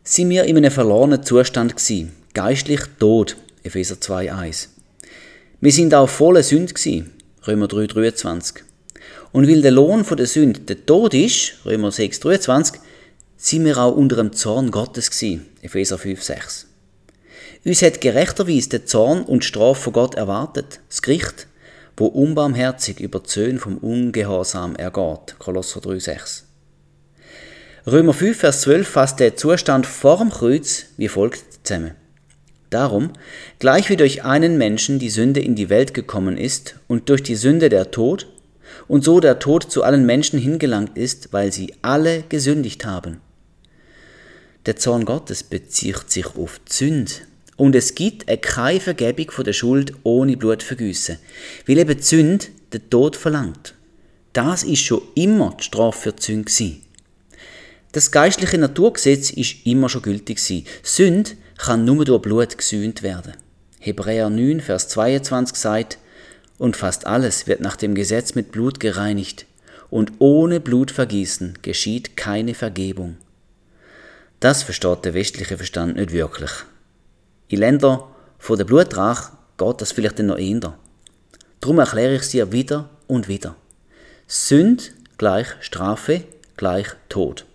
sind wir in einem verlorenen Zustand gewesen, geistlich tot, Epheser 2,1. Wir sind auch voller Sünde gewesen, Römer 3,23. Und weil der Lohn der Sünde der Tod ist, Römer 6, 23, sind wir auch unter dem Zorn Gottes gewesen, Epheser 5, 6. Uns hat gerechterweise der Zorn und Strafe von Gott erwartet, das Gericht, wo unbarmherzig über Söhne vom Ungehorsam ergeht, Kolosser 3, 6. Römer 5, Vers 12 fasst der Zustand vor dem Kreuz wie folgt zusammen. Darum, gleich wie durch einen Menschen die Sünde in die Welt gekommen ist und durch die Sünde der Tod, und so der Tod zu allen Menschen hingelangt ist, weil sie alle gesündigt haben. Der Zorn Gottes bezieht sich auf die. Und es gibt keine Vergebung von der Schuld ohne Blutvergüssen, weil eben die den Tod verlangt. Das ist schon immer die Strafe für die gewesen. Das geistliche Naturgesetz ist immer schon gültig gewesen. Sünde kann nur durch Blut gesühnt werden. Hebräer 9, Vers 22 sagt, und fast alles wird nach dem Gesetz mit Blut gereinigt, und ohne Blutvergießen geschieht keine Vergebung. Das versteht der westliche Verstand nicht wirklich. In Ländern von der Blutrach geht das vielleicht noch eher. Darum erkläre ich es dir wieder und wieder. Sünd gleich Strafe gleich Tod.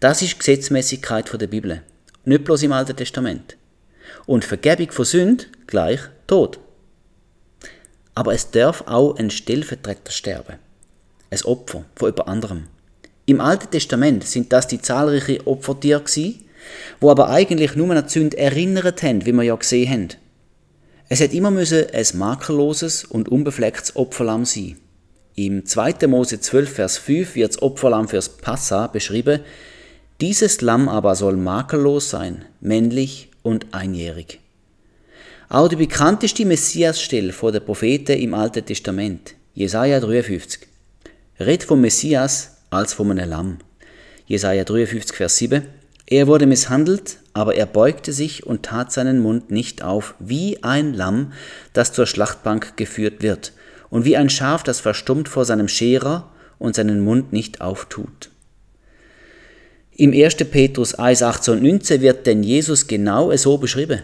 Das ist Gesetzmäßigkeit der Bibel, nicht bloß im Alten Testament. Und Vergebung von Sünd gleich Tod. Aber es darf auch ein Stellvertreter sterben. Ein Opfer von jemand anderem. Im Alten Testament sind das die zahlreichen Opfertiere gewesen, wo aber eigentlich nur an die Sünde erinnert haben, wie wir ja gesehen haben. Es hat immer müssen ein makelloses und unbeflecktes Opferlamm sein. Im 2. Mose 12, Vers 5 wird das Opferlamm fürs Passa beschrieben. Dieses Lamm aber soll makellos sein, männlich und einjährig. Auch die bekannteste Messiasstelle vor der Propheten im Alten Testament, Jesaja 53, redet vom Messias als von einem Lamm. Jesaja 53, Vers 7. Er wurde misshandelt, aber er beugte sich und tat seinen Mund nicht auf, wie ein Lamm, das zur Schlachtbank geführt wird, und wie ein Schaf, das verstummt vor seinem Scherer und seinen Mund nicht auftut. Im 1. Petrus 1, 18 und 19 wird denn Jesus genau so beschrieben.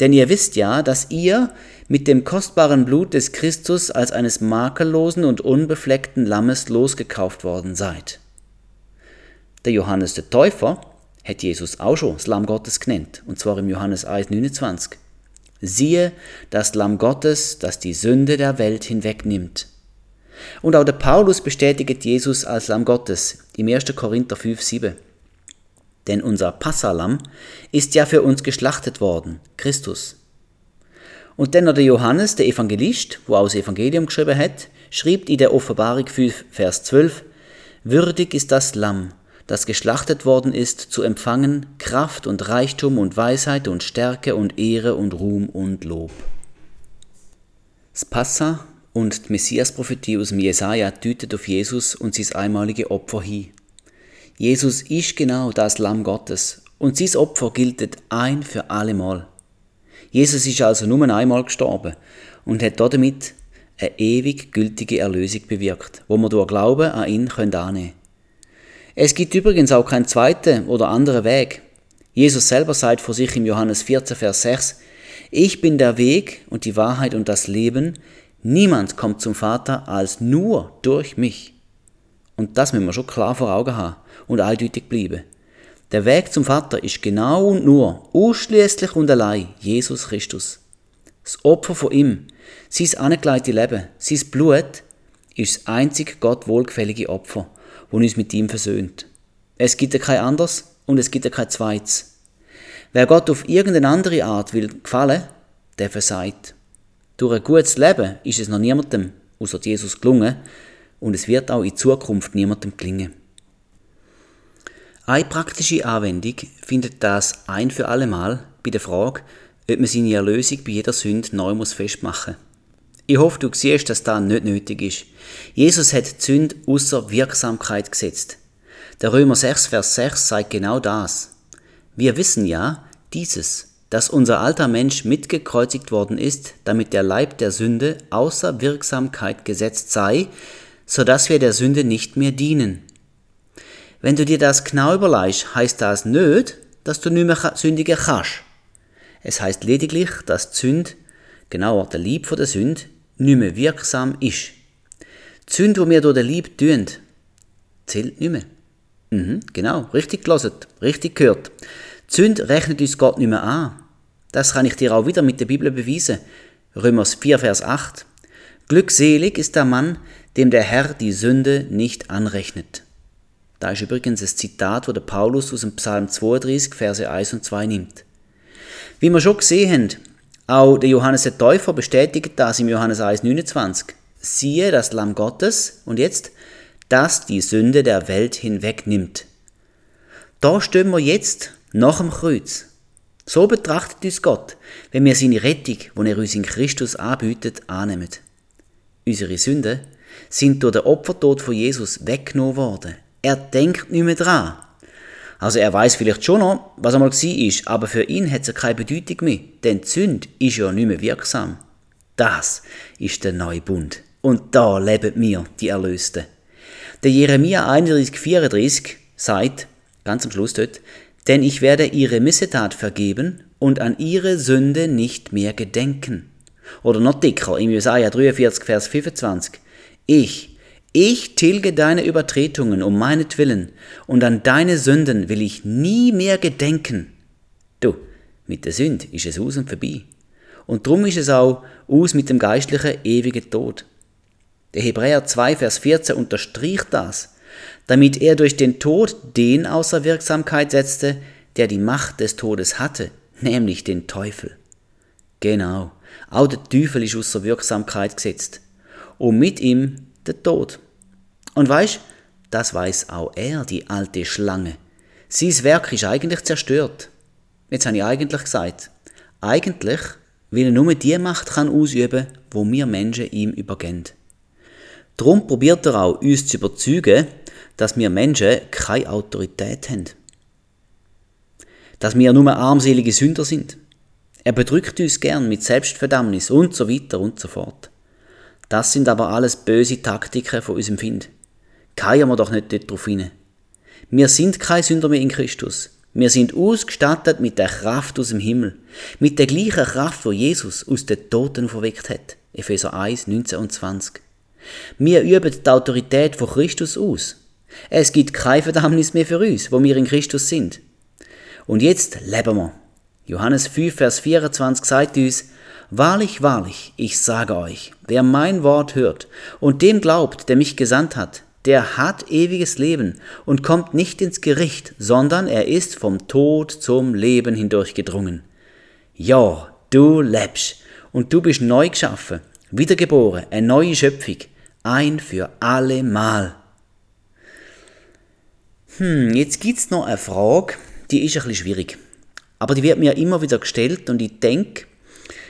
Denn ihr wisst ja, dass ihr mit dem kostbaren Blut des Christus als eines makellosen und unbefleckten Lammes losgekauft worden seid. Der Johannes der Täufer hat Jesus auch schon das Lamm Gottes genannt, und zwar im Johannes 1, 29. Siehe, das Lamm Gottes, das die Sünde der Welt hinwegnimmt. Und auch der Paulus bestätigt Jesus als Lamm Gottes im 1. Korinther 5, 7. Denn unser Passalam ist ja für uns geschlachtet worden, Christus. Und dann noch der Johannes, der Evangelist, wo das Evangelium geschrieben hat, schrieb in der Offenbarung 5, Vers 12, Würdig ist das Lamm, das geschlachtet worden ist, zu empfangen Kraft und Reichtum und Weisheit und Stärke und Ehre und Ruhm und Lob. Das Passa und die Messias-Prophetie aus dem Jesaja deutet auf Jesus und sein einmalige Opfer hin. Jesus ist genau das Lamm Gottes und sein Opfer gilt ein für alle Mal. Jesus ist also nur einmal gestorben und hat damit eine ewig gültige Erlösung bewirkt, wo wir durch Glauben an ihn annehmen können. Es gibt übrigens auch keinen zweiten oder anderen Weg. Jesus selber sagt vor sich im Johannes 14, Vers 6, Ich bin der Weg und die Wahrheit und das Leben. Niemand kommt zum Vater als nur durch mich. Und das müssen wir schon klar vor Augen haben und eindeutig bleiben. Der Weg zum Vater ist genau und nur, ausschließlich und allein Jesus Christus. Das Opfer von ihm, sein angelegte Leben, sein Blut, ist das einzig Gott wohlgefällige Opfer, das uns mit ihm versöhnt. Es gibt ja kein anderes und es gibt ja kein zweites. Wer Gott auf irgendeine andere Art will gefallen, der versagt. Durch ein gutes Leben ist es noch niemandem, außer Jesus, gelungen und es wird auch in Zukunft niemandem gelingen. Eine praktische Anwendung findet das ein für alle Mal bei der Frage, ob man seine Erlösung bei jeder Sünde neu muss festmachen Ich hoffe, du siehst, dass das nicht nötig ist. Jesus hat die Sünde außer Wirksamkeit gesetzt. Der Römer 6, Vers 6 sagt genau das. Wir wissen ja dieses, dass unser alter Mensch mitgekreuzigt worden ist, damit der Leib der Sünde außer Wirksamkeit gesetzt sei, so dass wir der Sünde nicht mehr dienen. Wenn du dir das genau überlegst, heißt das nicht, dass du nicht mehr sündigen kannst. Es heißt lediglich, dass die Sünde, genauer der Lieb von der Sünde, nicht mehr wirksam ist. Die Sünde, die wir durch den Lieb tun, zählt nicht mehr. Mhm, genau, richtig gelesen, richtig gehört. Die Sünde rechnet uns Gott nicht mehr an. Das kann ich dir auch wieder mit der Bibel beweisen. Römer 4, Vers 8. Glückselig ist der Mann, dem der Herr die Sünde nicht anrechnet. Da ist übrigens ein Zitat, der Paulus aus dem Psalm 32, Verse 1 und 2 nimmt. Wie wir schon gesehen haben, auch der Johannes der Täufer bestätigt das im Johannes 1, 29. Siehe das Lamm Gottes und jetzt, das die Sünde der Welt hinwegnimmt. Da stehen wir jetzt nach dem Kreuz. So betrachtet uns Gott, wenn wir seine Rettung, die er uns in Christus anbietet, annehmen. Unsere Sünden sind durch den Opfertod von Jesus weggenommen worden. Er denkt nicht mehr dran. Also er weiß vielleicht schon noch, was einmal war, aber für ihn hat es keine Bedeutung mehr, denn die Sünde ist ja nicht mehr wirksam. Das ist der neue Bund. Und da leben wir, die Erlösten. Der Jeremia 31, 34 sagt, ganz am Schluss dort, denn ich werde ihre Missetat vergeben und an ihre Sünde nicht mehr gedenken. Oder noch dicker, im Jesaja 43, Vers 25. Ich, ich tilge deine Übertretungen um meinetwillen, und an deine Sünden will ich nie mehr gedenken. Du, mit der Sünde ist es aus und vorbei. Und drum ist es auch aus mit dem geistlichen ewigen Tod. Der Hebräer 2, Vers 14 unterstricht das damit er durch den Tod den außer Wirksamkeit setzte, der die Macht des Todes hatte, nämlich den Teufel. Genau, auch der Teufel ist außer Wirksamkeit gesetzt. Und mit ihm der Tod. Und weißt, das weiß auch er, die alte Schlange. Sein Werk ist eigentlich zerstört. Jetzt habe ich eigentlich gesagt. Eigentlich, weil er nur die Macht kann ausüben, wo wir Menschen ihm übergehen. Darum probiert er auch, uns zu überzeugen, dass wir Menschen keine Autorität haben. Dass wir nur armselige Sünder sind. Er bedrückt uns gern mit Selbstverdammnis und so weiter und so fort. Das sind aber alles böse Taktiken von unserem Find. Keien wir doch nicht dort drauf hin. Wir sind kein Sünder mehr in Christus. Wir sind ausgestattet mit der Kraft aus dem Himmel. Mit der gleichen Kraft, wo Jesus aus den Toten verweckt hat. Epheser 1, 19 und 20. Wir üben die Autorität von Christus aus. Es gibt kein Verdammnis mehr für uns, wo wir in Christus sind. Und jetzt leben wir. Johannes 5, Vers 24 sagt uns, Wahrlich, wahrlich, ich sage euch, wer mein Wort hört und dem glaubt, der mich gesandt hat, der hat ewiges Leben und kommt nicht ins Gericht, sondern er ist vom Tod zum Leben hindurchgedrungen. Ja, du lebst und du bist neu geschaffen, wiedergeboren, eine neue Schöpfung, ein für alle Mal. Hm, jetzt gibt es noch eine Frage, die ist ein bisschen schwierig. Aber die wird mir immer wieder gestellt und ich denke,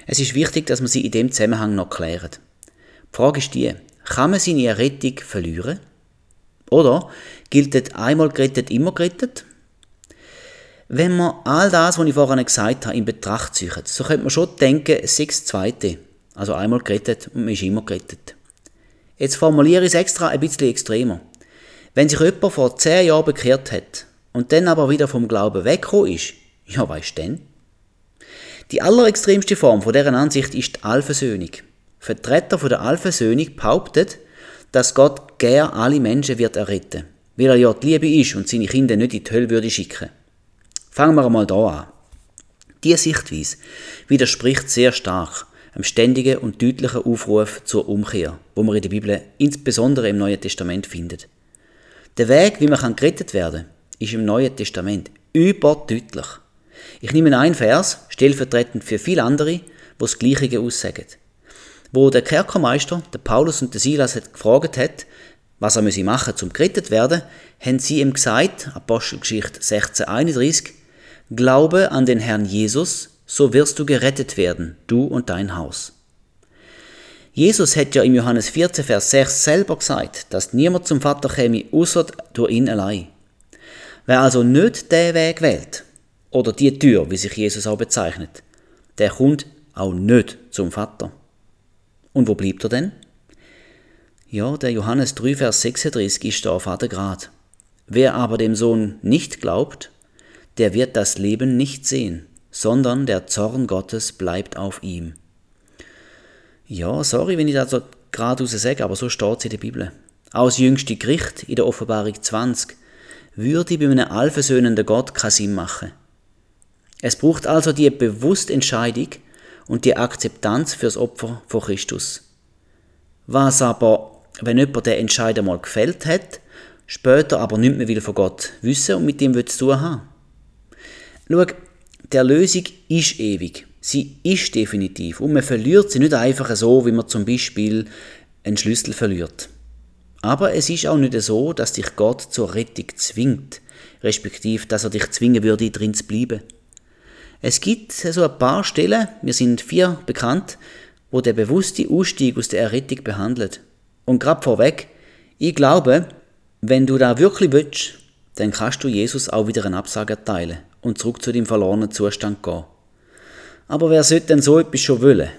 es ist wichtig, dass man sie in dem Zusammenhang noch klärt. Die Frage ist die, kann man seine Errettung verlieren? Oder gilt das einmal gerettet, immer gerettet? Wenn man all das, was ich vorhin gesagt habe, in Betracht zieht, so könnte man schon denken, sechs Zweite. Also einmal gerettet und man ist immer gerettet. Jetzt formuliere ich es extra ein bisschen extremer. Wenn sich jemand vor zehn Jahren bekehrt hat und dann aber wieder vom Glauben weggekommen ist, ja, weißt du denn? Die allerextremste Form von deren Ansicht ist die Allversöhnung. Vertreter von der Allversöhnung behaupten, dass Gott gern alle Menschen wird erretten, weil er ja die Liebe ist und seine Kinder nicht in die Hölle würde schicken. Fangen wir einmal da an. Diese Sichtweise widerspricht sehr stark einem ständigen und deutlichen Aufruf zur Umkehr, wo man in der Bibel insbesondere im Neuen Testament findet. Der Weg, wie man gerettet werden kann, ist im Neuen Testament überdeutlich. Ich nehme einen Vers, stellvertretend für viele andere, wo das Gleiche aussagen. Wo der Kerkermeister, der Paulus und der Silas gefragt hat, was er müsse machen, zum gerettet werden, haben sie ihm gesagt, Apostelgeschichte 1631, Glaube an den Herrn Jesus, so wirst du gerettet werden, du und dein Haus. Jesus hat ja im Johannes 14, Vers 6 selber gesagt, dass niemand zum Vater käme, außer durch ihn allein. Wer also nicht den Weg wählt, oder die Tür, wie sich Jesus auch bezeichnet, der kommt auch nicht zum Vater. Und wo bleibt er denn? Ja, der Johannes 3, Vers 36 ist da auf Grad. Wer aber dem Sohn nicht glaubt, der wird das Leben nicht sehen, sondern der Zorn Gottes bleibt auf ihm. Ja, sorry, wenn ich das so geradeaus sage, aber so steht es in der Bibel. Auch das jüngste Gericht in der Offenbarung 20 würde bei einem allversöhnenden Gott keinen Sinn machen. Es braucht also die bewusste Entscheidung und die Akzeptanz fürs Opfer von Christus. Was aber, wenn jemand den Entscheid einmal gefällt hat, später aber nicht mehr will von Gott wissen und mit ihm zu tun haben. Schau, die Erlösung ist ewig. Sie ist definitiv. Und man verliert sie nicht einfach so, wie man zum Beispiel einen Schlüssel verliert. Aber es ist auch nicht so, dass dich Gott zur Rettung zwingt, respektive, dass er dich zwingen würde, drin zu bleiben. Es gibt so ein paar Stellen, mir sind vier bekannt, wo der bewusste Ausstieg aus der Errettung behandelt. Und gerade vorweg, ich glaube, wenn du da wirklich willst, dann kannst du Jesus auch wieder eine Absage erteilen und zurück zu dem verlorenen Zustand gehen. Aber wer sollte denn so etwas schon wollen?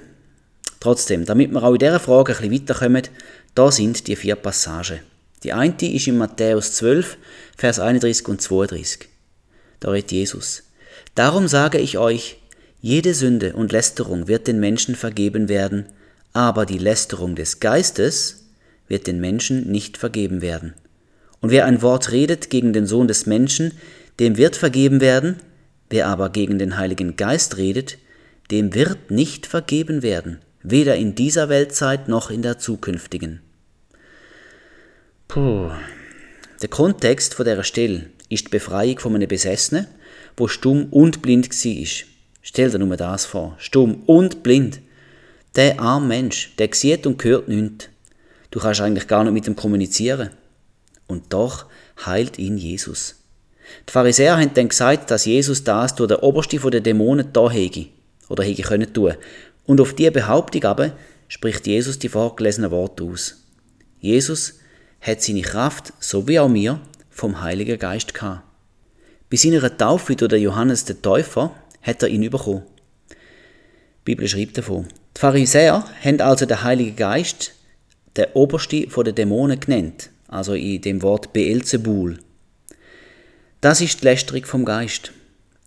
Trotzdem, damit wir auch in dieser Frage ein bisschen weiterkommen, da sind die vier Passagen. Die eine ist in Matthäus 12, Vers 31 und 32. Da redet Jesus. Darum sage ich euch, jede Sünde und Lästerung wird den Menschen vergeben werden, aber die Lästerung des Geistes wird den Menschen nicht vergeben werden. Und wer ein Wort redet gegen den Sohn des Menschen, dem wird vergeben werden, wer aber gegen den Heiligen Geist redet, dem wird nicht vergeben werden, weder in dieser Weltzeit noch in der zukünftigen. Puh. Der Kontext von dieser Stelle ist die Befreiung von einem Besessenen, wo stumm und blind war. Stell dir nur das vor, stumm und blind. Der arme Mensch, der sieht und hört nichts. Du kannst eigentlich gar nicht mit ihm kommunizieren. Und doch heilt ihn Jesus. Die Pharisäer haben dann gesagt, dass Jesus das durch den Oberste der Dämonen da hege oder hege können tun. Und auf diese Behauptung aber spricht Jesus die vorgelesenen Worte aus. Jesus hat seine Kraft, so wie auch mir, vom Heiligen Geist gehabt. Bei seiner Taufe durch Johannes den Täufer hat er ihn bekommen. Die Bibel schreibt davon. Die Pharisäer haben also den Heiligen Geist der Oberste der Dämonen genannt, also in dem Wort Beelzebul. Das ist die Lästerung vom Geist.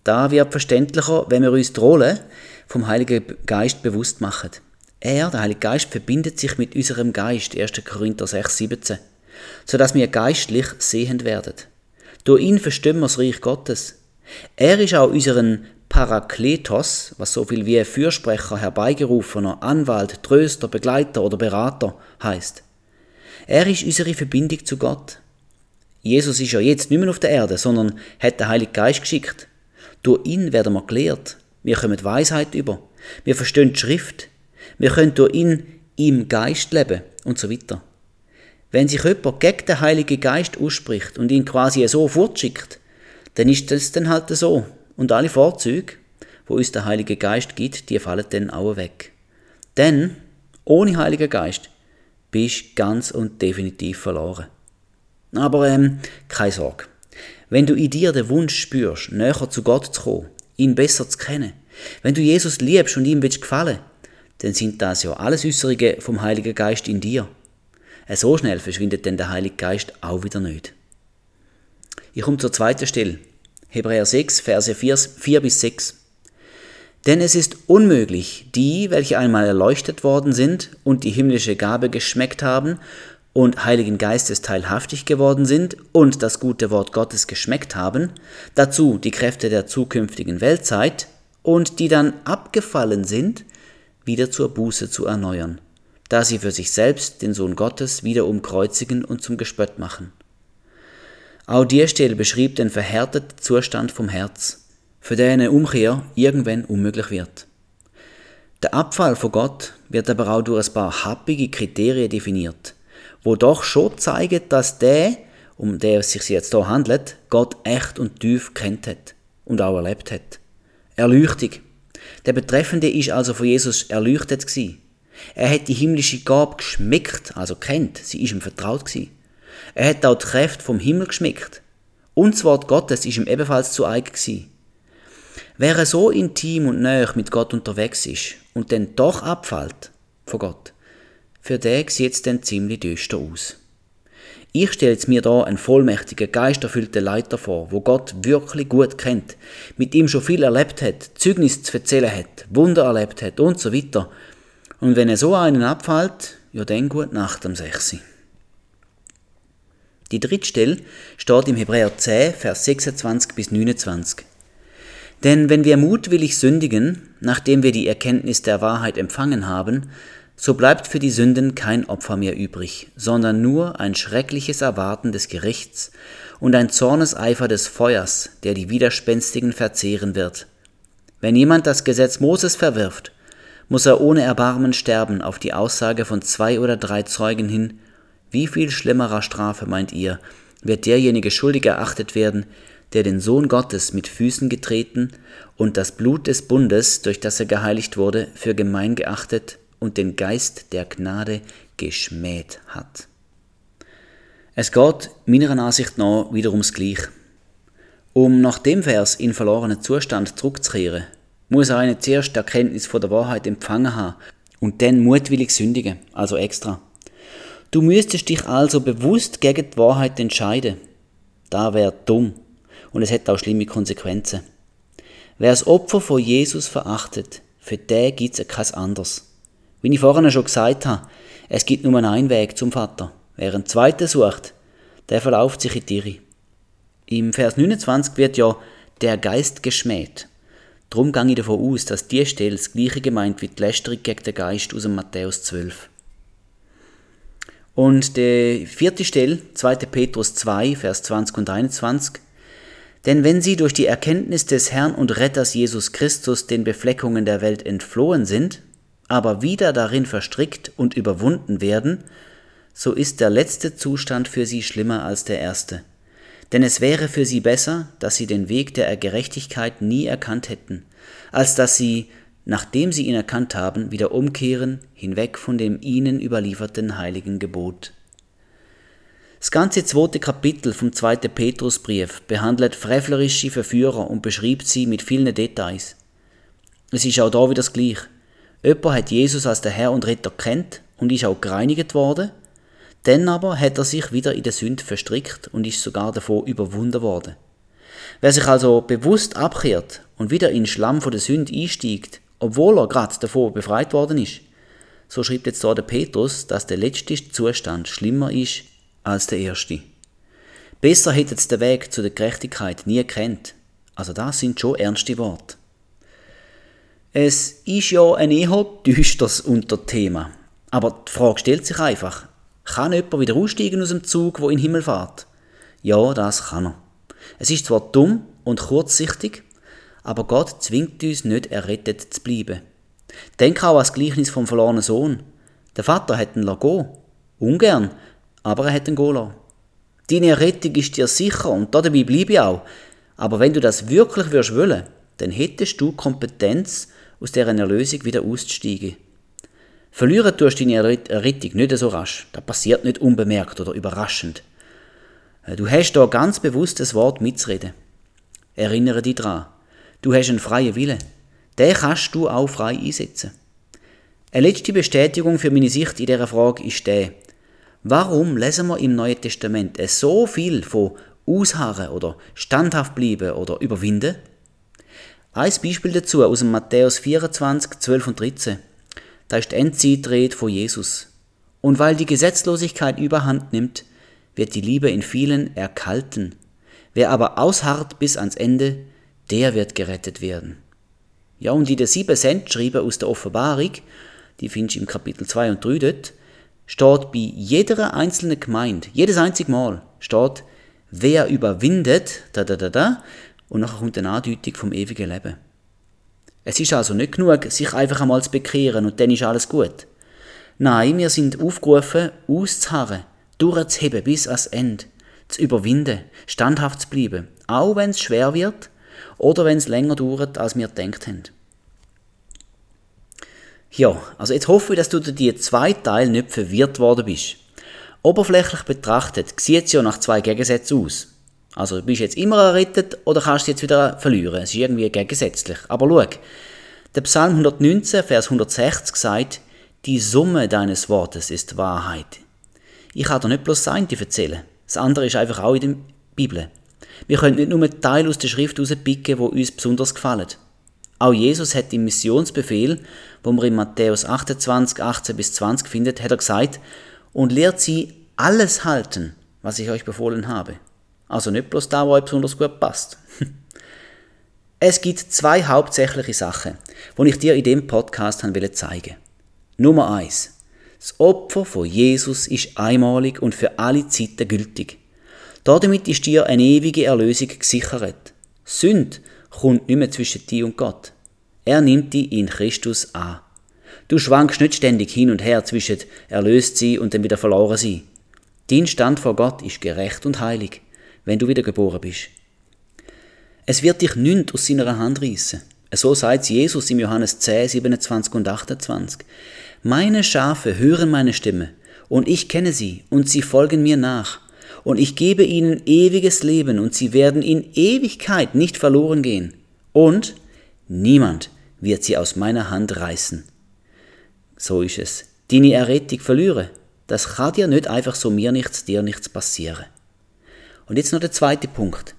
Da wird verständlicher, wenn wir uns die Rolle vom Heiligen Geist bewusst machen. Er, der Heilige Geist, verbindet sich mit unserem Geist, 1. Korinther 6, 17, sodass wir geistlich sehend werden. Durch ihn verstehen wir das Reich Gottes. Er ist auch unseren Parakletos, was so viel wie Fürsprecher, Herbeigerufener, Anwalt, Tröster, Begleiter oder Berater heißt. Er ist unsere Verbindung zu Gott. Jesus ist ja jetzt nicht mehr auf der Erde, sondern hat den Heiligen Geist geschickt. Durch ihn werden wir gelehrt. Wir kommen Weisheit über. Wir verstehen die Schrift. Wir können durch ihn im Geist leben und so weiter. Wenn sich jemand gegen den Heiligen Geist ausspricht und ihn quasi so fortschickt, dann ist das dann halt so. Und alle Vorzüge, wo uns der Heilige Geist gibt, die fallen dann auch weg. Denn ohne Heiligen Geist bist du ganz und definitiv verloren. Aber ähm, keine Sorge. Wenn du in dir den Wunsch spürst, näher zu Gott zu kommen, ihn besser zu kennen, wenn du Jesus liebst und ihm willst gefallen, dann sind das ja alles Äußerungen vom Heiligen Geist in dir. Äh, so schnell verschwindet denn der Heilige Geist auch wieder nicht. Ich komme zur zweiten Stelle. Hebräer 6, Verse 4, 4 bis 6. Denn es ist unmöglich, die, welche einmal erleuchtet worden sind und die himmlische Gabe geschmeckt haben und Heiligen Geistes teilhaftig geworden sind und das gute Wort Gottes geschmeckt haben, dazu die Kräfte der zukünftigen Weltzeit und die dann abgefallen sind, wieder zur Buße zu erneuern, da sie für sich selbst den Sohn Gottes wieder umkreuzigen und zum Gespött machen. Auch die Stelle beschrieb den verhärteten Zustand vom Herz. für den eine Umkehr irgendwann unmöglich wird. Der Abfall von Gott wird aber auch durch ein paar happige Kriterien definiert, wo doch schon zeigen, dass der, um den es sich jetzt hier handelt, Gott echt und tief kennt hat und auch erlebt hat. Erleuchtung. Der Betreffende ist also von Jesus erleuchtet gsi. Er hat die himmlische Gabe geschmeckt, also kennt, sie ist ihm vertraut gsi. Er hat auch die Kräfte vom Himmel geschmeckt. Und das Wort Gottes ist ihm ebenfalls zu eigen gsi. Wer so intim und näher mit Gott unterwegs ist und dann doch abfällt von Gott, für den sieht es dann ziemlich düster aus. Ich stelle jetzt mir da einen vollmächtigen, geisterfüllten Leiter vor, wo Gott wirklich gut kennt, mit ihm schon viel erlebt hat, Zeugnis zu erzählen hat, Wunder erlebt hat und so weiter. Und wenn er so einen abfällt, ja dann gut Nacht am 6. Die dritte Stelle steht im Hebräer 10, Vers 26 bis 29. Denn wenn wir mutwillig sündigen, nachdem wir die Erkenntnis der Wahrheit empfangen haben, so bleibt für die Sünden kein Opfer mehr übrig, sondern nur ein schreckliches Erwarten des Gerichts und ein Zorneseifer des Feuers, der die Widerspenstigen verzehren wird. Wenn jemand das Gesetz Moses verwirft, muss er ohne Erbarmen sterben auf die Aussage von zwei oder drei Zeugen hin, wie viel schlimmerer Strafe meint ihr, wird derjenige schuldig erachtet werden, der den Sohn Gottes mit Füßen getreten und das Blut des Bundes, durch das er geheiligt wurde, für gemein geachtet und den Geist der Gnade geschmäht hat. Es geht meiner Ansicht nach wieder ums Gleiche. Um nach dem Vers in verlorenen Zustand zurückzukehren, muss er eine zuerst die Erkenntnis von der Wahrheit empfangen haben und dann mutwillig sündigen, also extra. Du müsstest dich also bewusst gegen die Wahrheit entscheiden. Da wäre dumm und es hätte auch schlimme Konsequenzen. Wer das Opfer von Jesus verachtet, für den gibt es kein anderes. Wie ich vorhin schon gesagt habe, es gibt nur einen Weg zum Vater. Wer einen zweiten sucht, der verlauft sich in die Irre. Im Vers 29 wird ja der Geist geschmäht. Darum gehe ich davon aus, dass die Stelle das gleiche gemeint wie die Lästerung gegen den Geist aus dem Matthäus 12. Und die vierte Stelle, 2. Petrus 2, Vers 20 und 21. Denn wenn sie durch die Erkenntnis des Herrn und Retters Jesus Christus den Befleckungen der Welt entflohen sind, aber wieder darin verstrickt und überwunden werden, so ist der letzte Zustand für sie schlimmer als der erste. Denn es wäre für sie besser, dass sie den Weg der Gerechtigkeit nie erkannt hätten, als dass sie, nachdem sie ihn erkannt haben, wieder umkehren, hinweg von dem ihnen überlieferten heiligen Gebot. Das ganze zweite Kapitel vom zweiten Petrusbrief behandelt frevlerische Verführer und beschreibt sie mit vielen Details. Es ist auch da wieder das Gleiche. Jemand hat Jesus als der Herr und Retter kennt und ist auch gereinigt worden. Dann aber hat er sich wieder in der Sünde verstrickt und ist sogar davon überwunden worden. Wer sich also bewusst abkehrt und wieder in den Schlamm von der Sünde einsteigt, obwohl er gerade davon befreit worden ist, so schreibt jetzt da der Petrus, dass der letzte Zustand schlimmer ist als der erste. Besser hätte es den Weg zu der Gerechtigkeit nie kennt. Also das sind schon ernste Worte. Es ist ja ein eher düsteres Unterthema. Aber die Frage stellt sich einfach, kann jemand wieder aussteigen aus dem Zug, wo in den Himmel fährt? Ja, das kann er. Es ist zwar dumm und kurzsichtig, aber Gott zwingt uns nicht errettet zu bleiben. Denk auch an das Gleichnis vom verlorenen Sohn. Der Vater hat ihn gehen Ungern, aber er hat ihn gehen Deine Errettung ist dir sicher und dabei bleibe ich auch. Aber wenn du das wirklich würdest wollen, dann hättest du Kompetenz, aus deren Erlösung wieder auszusteigen. Verlieren tust du deine Errettung nicht so rasch. Das passiert nicht unbemerkt oder überraschend. Äh, du hast da ganz bewusst das Wort mitzureden. Erinnere dich dran. Du hast einen freien Willen. Den kannst du auch frei einsetzen. Eine letzte Bestätigung für meine Sicht in dieser Frage ist der. Warum lesen wir im Neuen Testament so viel von Ausharren oder standhaft bleiben oder überwinden? Ein Beispiel dazu aus dem Matthäus 24, 12 und 13. Da ist die Endzeitrede von Jesus. Und weil die Gesetzlosigkeit überhand nimmt, wird die Liebe in vielen erkalten. Wer aber ausharrt bis ans Ende, der wird gerettet werden. Ja, und in der sieben Cent schrieben aus der Offenbarung, die findest du im Kapitel 2 und 3 dort, steht bei jeder einzelnen Gemeinde, jedes einzige Mal, steht, wer überwindet, da, da, da, da, und nachher kommt eine Andeutung vom ewigen Leben. Es ist also nicht genug, sich einfach einmal zu bekehren und dann ist alles gut. Nein, wir sind aufgerufen, auszuharren, durchzuheben bis ans Ende, zu überwinden, standhaft zu bleiben, auch wenn es schwer wird oder wenn es länger dauert, als wir gedacht haben. Ja, also jetzt hoffe ich, dass du durch die zwei Teile nicht verwirrt worden bist. Oberflächlich betrachtet sieht es ja nach zwei Gegensätzen aus. Also bist du jetzt immer errettet oder kannst du jetzt wieder verlieren. Es ist irgendwie gegensätzlich. Aber schau, der Psalm 119, Vers 160 sagt, die Summe deines Wortes ist Wahrheit. Ich kann dir nicht bloß das eine erzählen. Das andere ist einfach auch in der Bibel. Wir können nicht nur Teile aus der Schrift herauspicken, die uns besonders gefallen. Auch Jesus hat im Missionsbefehl, wo man in Matthäus 28, 18 bis 20 findet, hat er gesagt, und lehrt sie alles halten, was ich euch befohlen habe. Also nicht bloß da, wo besonders gut passt. es gibt zwei hauptsächliche Sachen, die ich dir in dem Podcast zeigen zeigen Nummer eins: Das Opfer von Jesus ist einmalig und für alle Zeiten gültig. Damit ist dir eine ewige Erlösung gesichert. Sünd kommt nicht mehr zwischen dir und Gott. Er nimmt dich in Christus an. Du schwankst nicht ständig hin und her zwischen erlöst sie und dann wieder verloren sie. Dein Stand vor Gott ist gerecht und heilig wenn du wiedergeboren bist. Es wird dich nünd aus seiner Hand reissen. So sagt Jesus im Johannes 10, 27 und 28. Meine Schafe hören meine Stimme, und ich kenne sie, und sie folgen mir nach. Und ich gebe ihnen ewiges Leben, und sie werden in Ewigkeit nicht verloren gehen. Und niemand wird sie aus meiner Hand reißen. So ist es. Deine Errettung verliere. Das kann dir nicht einfach so mir nichts, dir nichts passieren. Und jetzt noch der zweite Punkt.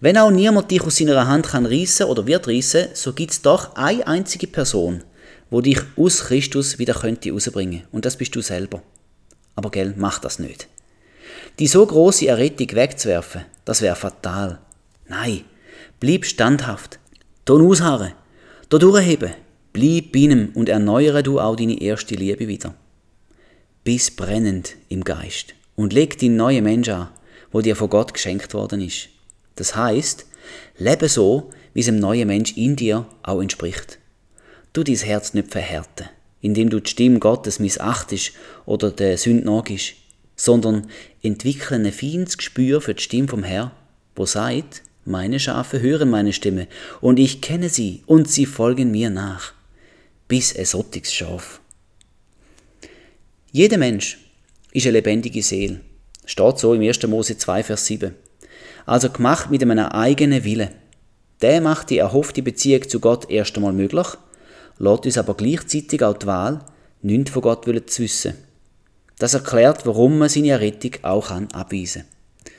Wenn auch niemand dich aus seiner Hand kann reissen oder wird reissen, so gibt es doch eine einzige Person, wo dich aus Christus wieder könnte rausbringen. Und das bist du selber. Aber gell, mach das nicht. Die so große Errettung wegzuwerfen, das wäre fatal. Nein, bleib standhaft. Ton ausharren. Da durchheben. Bleib bei ihm und erneuere du auch deine erste Liebe wieder. Bis brennend im Geist und leg deinen neuen Mensch an wo dir von Gott geschenkt worden ist. Das heißt, lebe so, wie es dem neuen Mensch in dir auch entspricht. Du dein Herz nicht verhärten, indem du die Stimme Gottes missachtest oder der Sünde nachgibst, sondern entwickle ein feines Gespür für die Stimme vom Herrn, wo sagt, meine Schafe hören meine Stimme, und ich kenne sie, und sie folgen mir nach, bis sottiges Schaf. Jeder Mensch ist eine lebendige Seele, Steht so im 1. Mose 2, Vers 7. Also gemacht mit einem eigenen Wille. Der macht die erhoffte Beziehung zu Gott erst einmal möglich, lässt uns aber gleichzeitig auch die Wahl, nichts von Gott zu wissen. Das erklärt, warum man seine Errettung auch kann abweisen kann.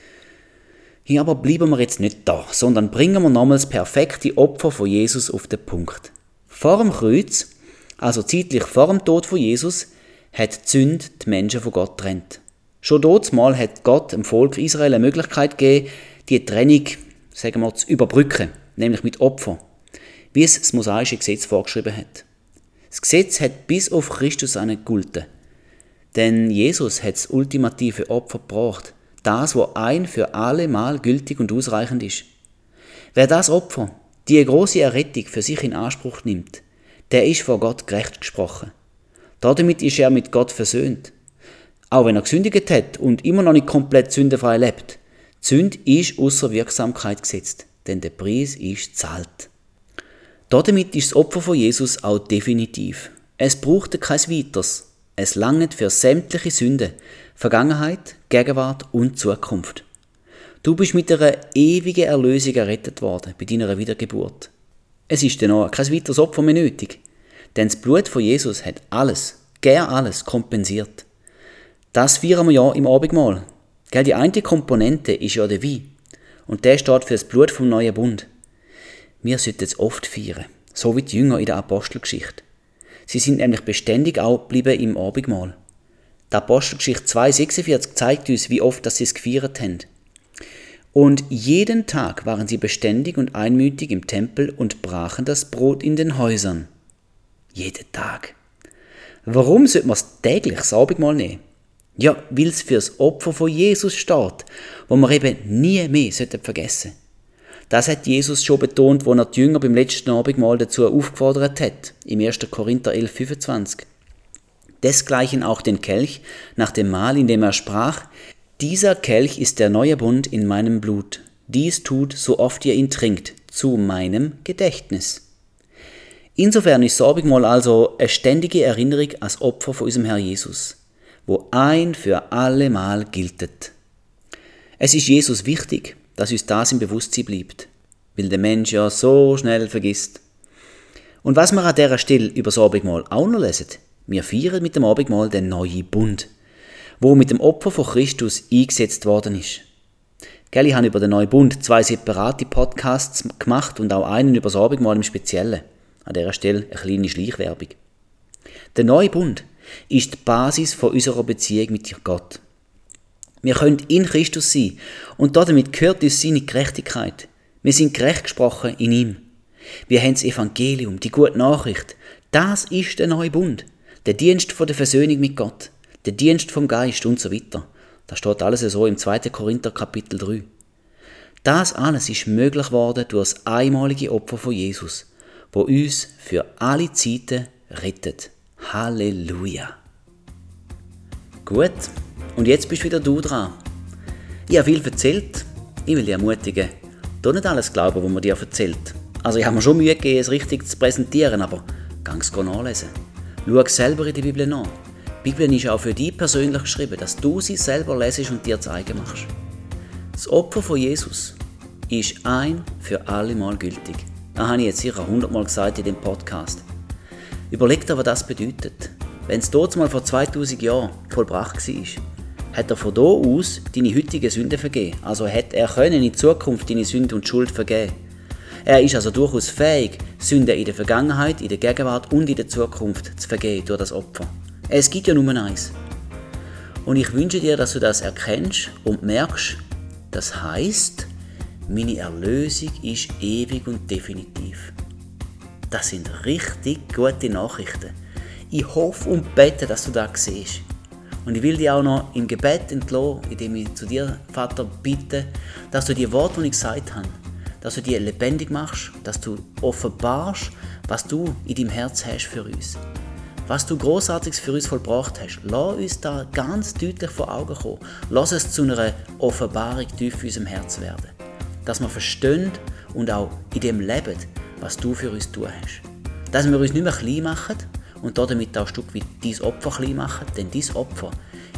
Hier aber bleiben wir jetzt nicht da, sondern bringen wir nochmals perfekte Opfer von Jesus auf den Punkt. Vor dem Kreuz, also zeitlich vor dem Tod von Jesus, hat die Sünde die Menschen von Gott trennt. Schon dort mal hat Gott dem Volk Israel eine Möglichkeit gegeben, die Trennung, sagen wir, zu überbrücken, nämlich mit Opfer, wie es das mosaische Gesetz vorgeschrieben hat. Das Gesetz hat bis auf Christus einen Gulten. Denn Jesus hat das ultimative Opfer gebracht, das, wo ein für alle Mal gültig und ausreichend ist. Wer das Opfer, die große Errettung für sich in Anspruch nimmt, der ist vor Gott gerecht gesprochen. Damit ist er mit Gott versöhnt. Auch wenn er gesündigt hat und immer noch nicht komplett sündenfrei lebt. Die Sünde ist außer Wirksamkeit gesetzt, denn der Preis ist zahlt. Damit ist das Opfer von Jesus auch definitiv. Es braucht kein weiteres. Es langt für sämtliche Sünden, Vergangenheit, Gegenwart und Zukunft. Du bist mit einer ewigen Erlösung errettet worden bei deiner Wiedergeburt. Es ist dann auch kein weiteres Opfer mehr nötig, denn das Blut von Jesus hat alles, gern alles kompensiert. Das feiern wir ja im Abendmahl. Gell, die eine Komponente ist ja der Wein. Und der steht für das Blut vom neuen Bund. Wir sollten es oft feiern. So wie die Jünger in der Apostelgeschichte. Sie sind nämlich beständig auch geblieben im Abendmahl. Die Apostelgeschichte 2,46 zeigt uns, wie oft dass sie es gefeiert haben. Und jeden Tag waren sie beständig und einmütig im Tempel und brachen das Brot in den Häusern. Jeden Tag. Warum sollte man es täglich das Abendmahl nehmen? Ja, weil es für das Opfer von Jesus steht, wo wir eben nie mehr vergessen sollten. Das hat Jesus schon betont, wo er die Jünger beim letzten Abendmahl dazu aufgefordert hat, im 1. Korinther 11, 25. Desgleichen auch den Kelch nach dem Mahl, in dem er sprach, dieser Kelch ist der neue Bund in meinem Blut. Dies tut, so oft ihr ihn trinkt, zu meinem Gedächtnis. Insofern ist das also eine ständige Erinnerung als Opfer von unserem Herr Jesus, wo ein für alle Mal giltet. Es ist Jesus wichtig, dass uns das im Bewusstsein bleibt, weil der Mensch ja so schnell vergisst. Und was wir an dieser Stelle über das Abendmahl auch noch lesen, wir feiern mit dem Abendmahl den neuen Bund, wo mit dem Opfer von Christus eingesetzt worden ist. Gell, ich habe über den neuen Bund zwei separate Podcasts gemacht und auch einen über das Abendmahl im Speziellen. An dieser Stelle eine kleine Schleichwerbung. Der neue Bund ist die Basis von unserer Beziehung mit Gott. Wir können in Christus sein und damit gehört uns seine Gerechtigkeit. Wir sind gerecht gesprochen in ihm. Wir haben das Evangelium, die gute Nachricht. Das ist der neue Bund. Der Dienst von der Versöhnung mit Gott. Der Dienst vom Geist und so weiter. Das steht alles so im 2. Korinther Kapitel 3. Das alles ist möglich worden durch das einmalige Opfer von Jesus, wo uns für alle Zeiten rettet. Halleluja. Gut, und jetzt bist wieder du dran. Ich habe viel erzählt. Ich will dich ermutigen, du nicht alles glauben, was man dir erzählt. Also ich habe mir schon Mühe gegeben, es richtig zu präsentieren, aber ganz nachlesen. Schau selber in die Bibel nach. Die Bibel ist auch für dich persönlich geschrieben, dass du sie selber lesest und dir zeigen machst. Das Opfer von Jesus ist ein für alle Mal gültig. Das habe ich jetzt sicher hundertmal gesagt in dem Podcast. Überleg dir, was das bedeutet. Wenn es dort mal vor 2000 Jahren vollbracht war, hat er von da aus deine heutige Sünde vergeben. Also hat er können in Zukunft deine Sünde und Schuld vergeben. Er ist also durchaus fähig, Sünde in der Vergangenheit, in der Gegenwart und in der Zukunft zu vergeben durch das Opfer. Es gibt ja nur eins. Und ich wünsche dir, dass du das erkennst und merkst, das heißt, meine Erlösung ist ewig und definitiv. Das sind richtig gute Nachrichten. Ich hoffe und bete, dass du das siehst. Und ich will dir auch noch im Gebet entlassen, indem ich zu dir, Vater, bitte, dass du die Worte, die ich gesagt habe, dass du die lebendig machst, dass du offenbarst, was du in deinem Herz hast für uns was du Großartiges für uns vollbracht hast. Lass uns da ganz deutlich vor Augen kommen. Lass es zu einer Offenbarung tief in unserem Herz werden. Dass wir verstehen und auch in dem leben, was du für uns tun hast. Dass wir uns nicht mehr klein machen und damit auch ein Stück wie dein Opfer klein machen, denn dein Opfer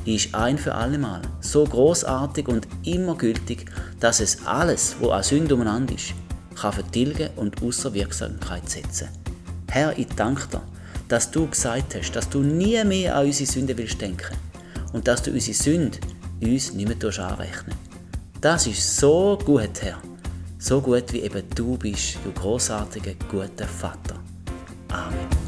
ist ein für alle Mal so großartig und immer gültig, dass es alles, wo an Sünde umeinander ist, kann vertilgen und außer Wirksamkeit setzen. Herr, ich danke dir, dass du gesagt hast, dass du nie mehr an unsere Sünde willst denken und dass du unsere Sünde uns nicht mehr anrechnen Das ist so gut, Herr. So gut wie eben du bist, du großartiger, guter Vater. Amen.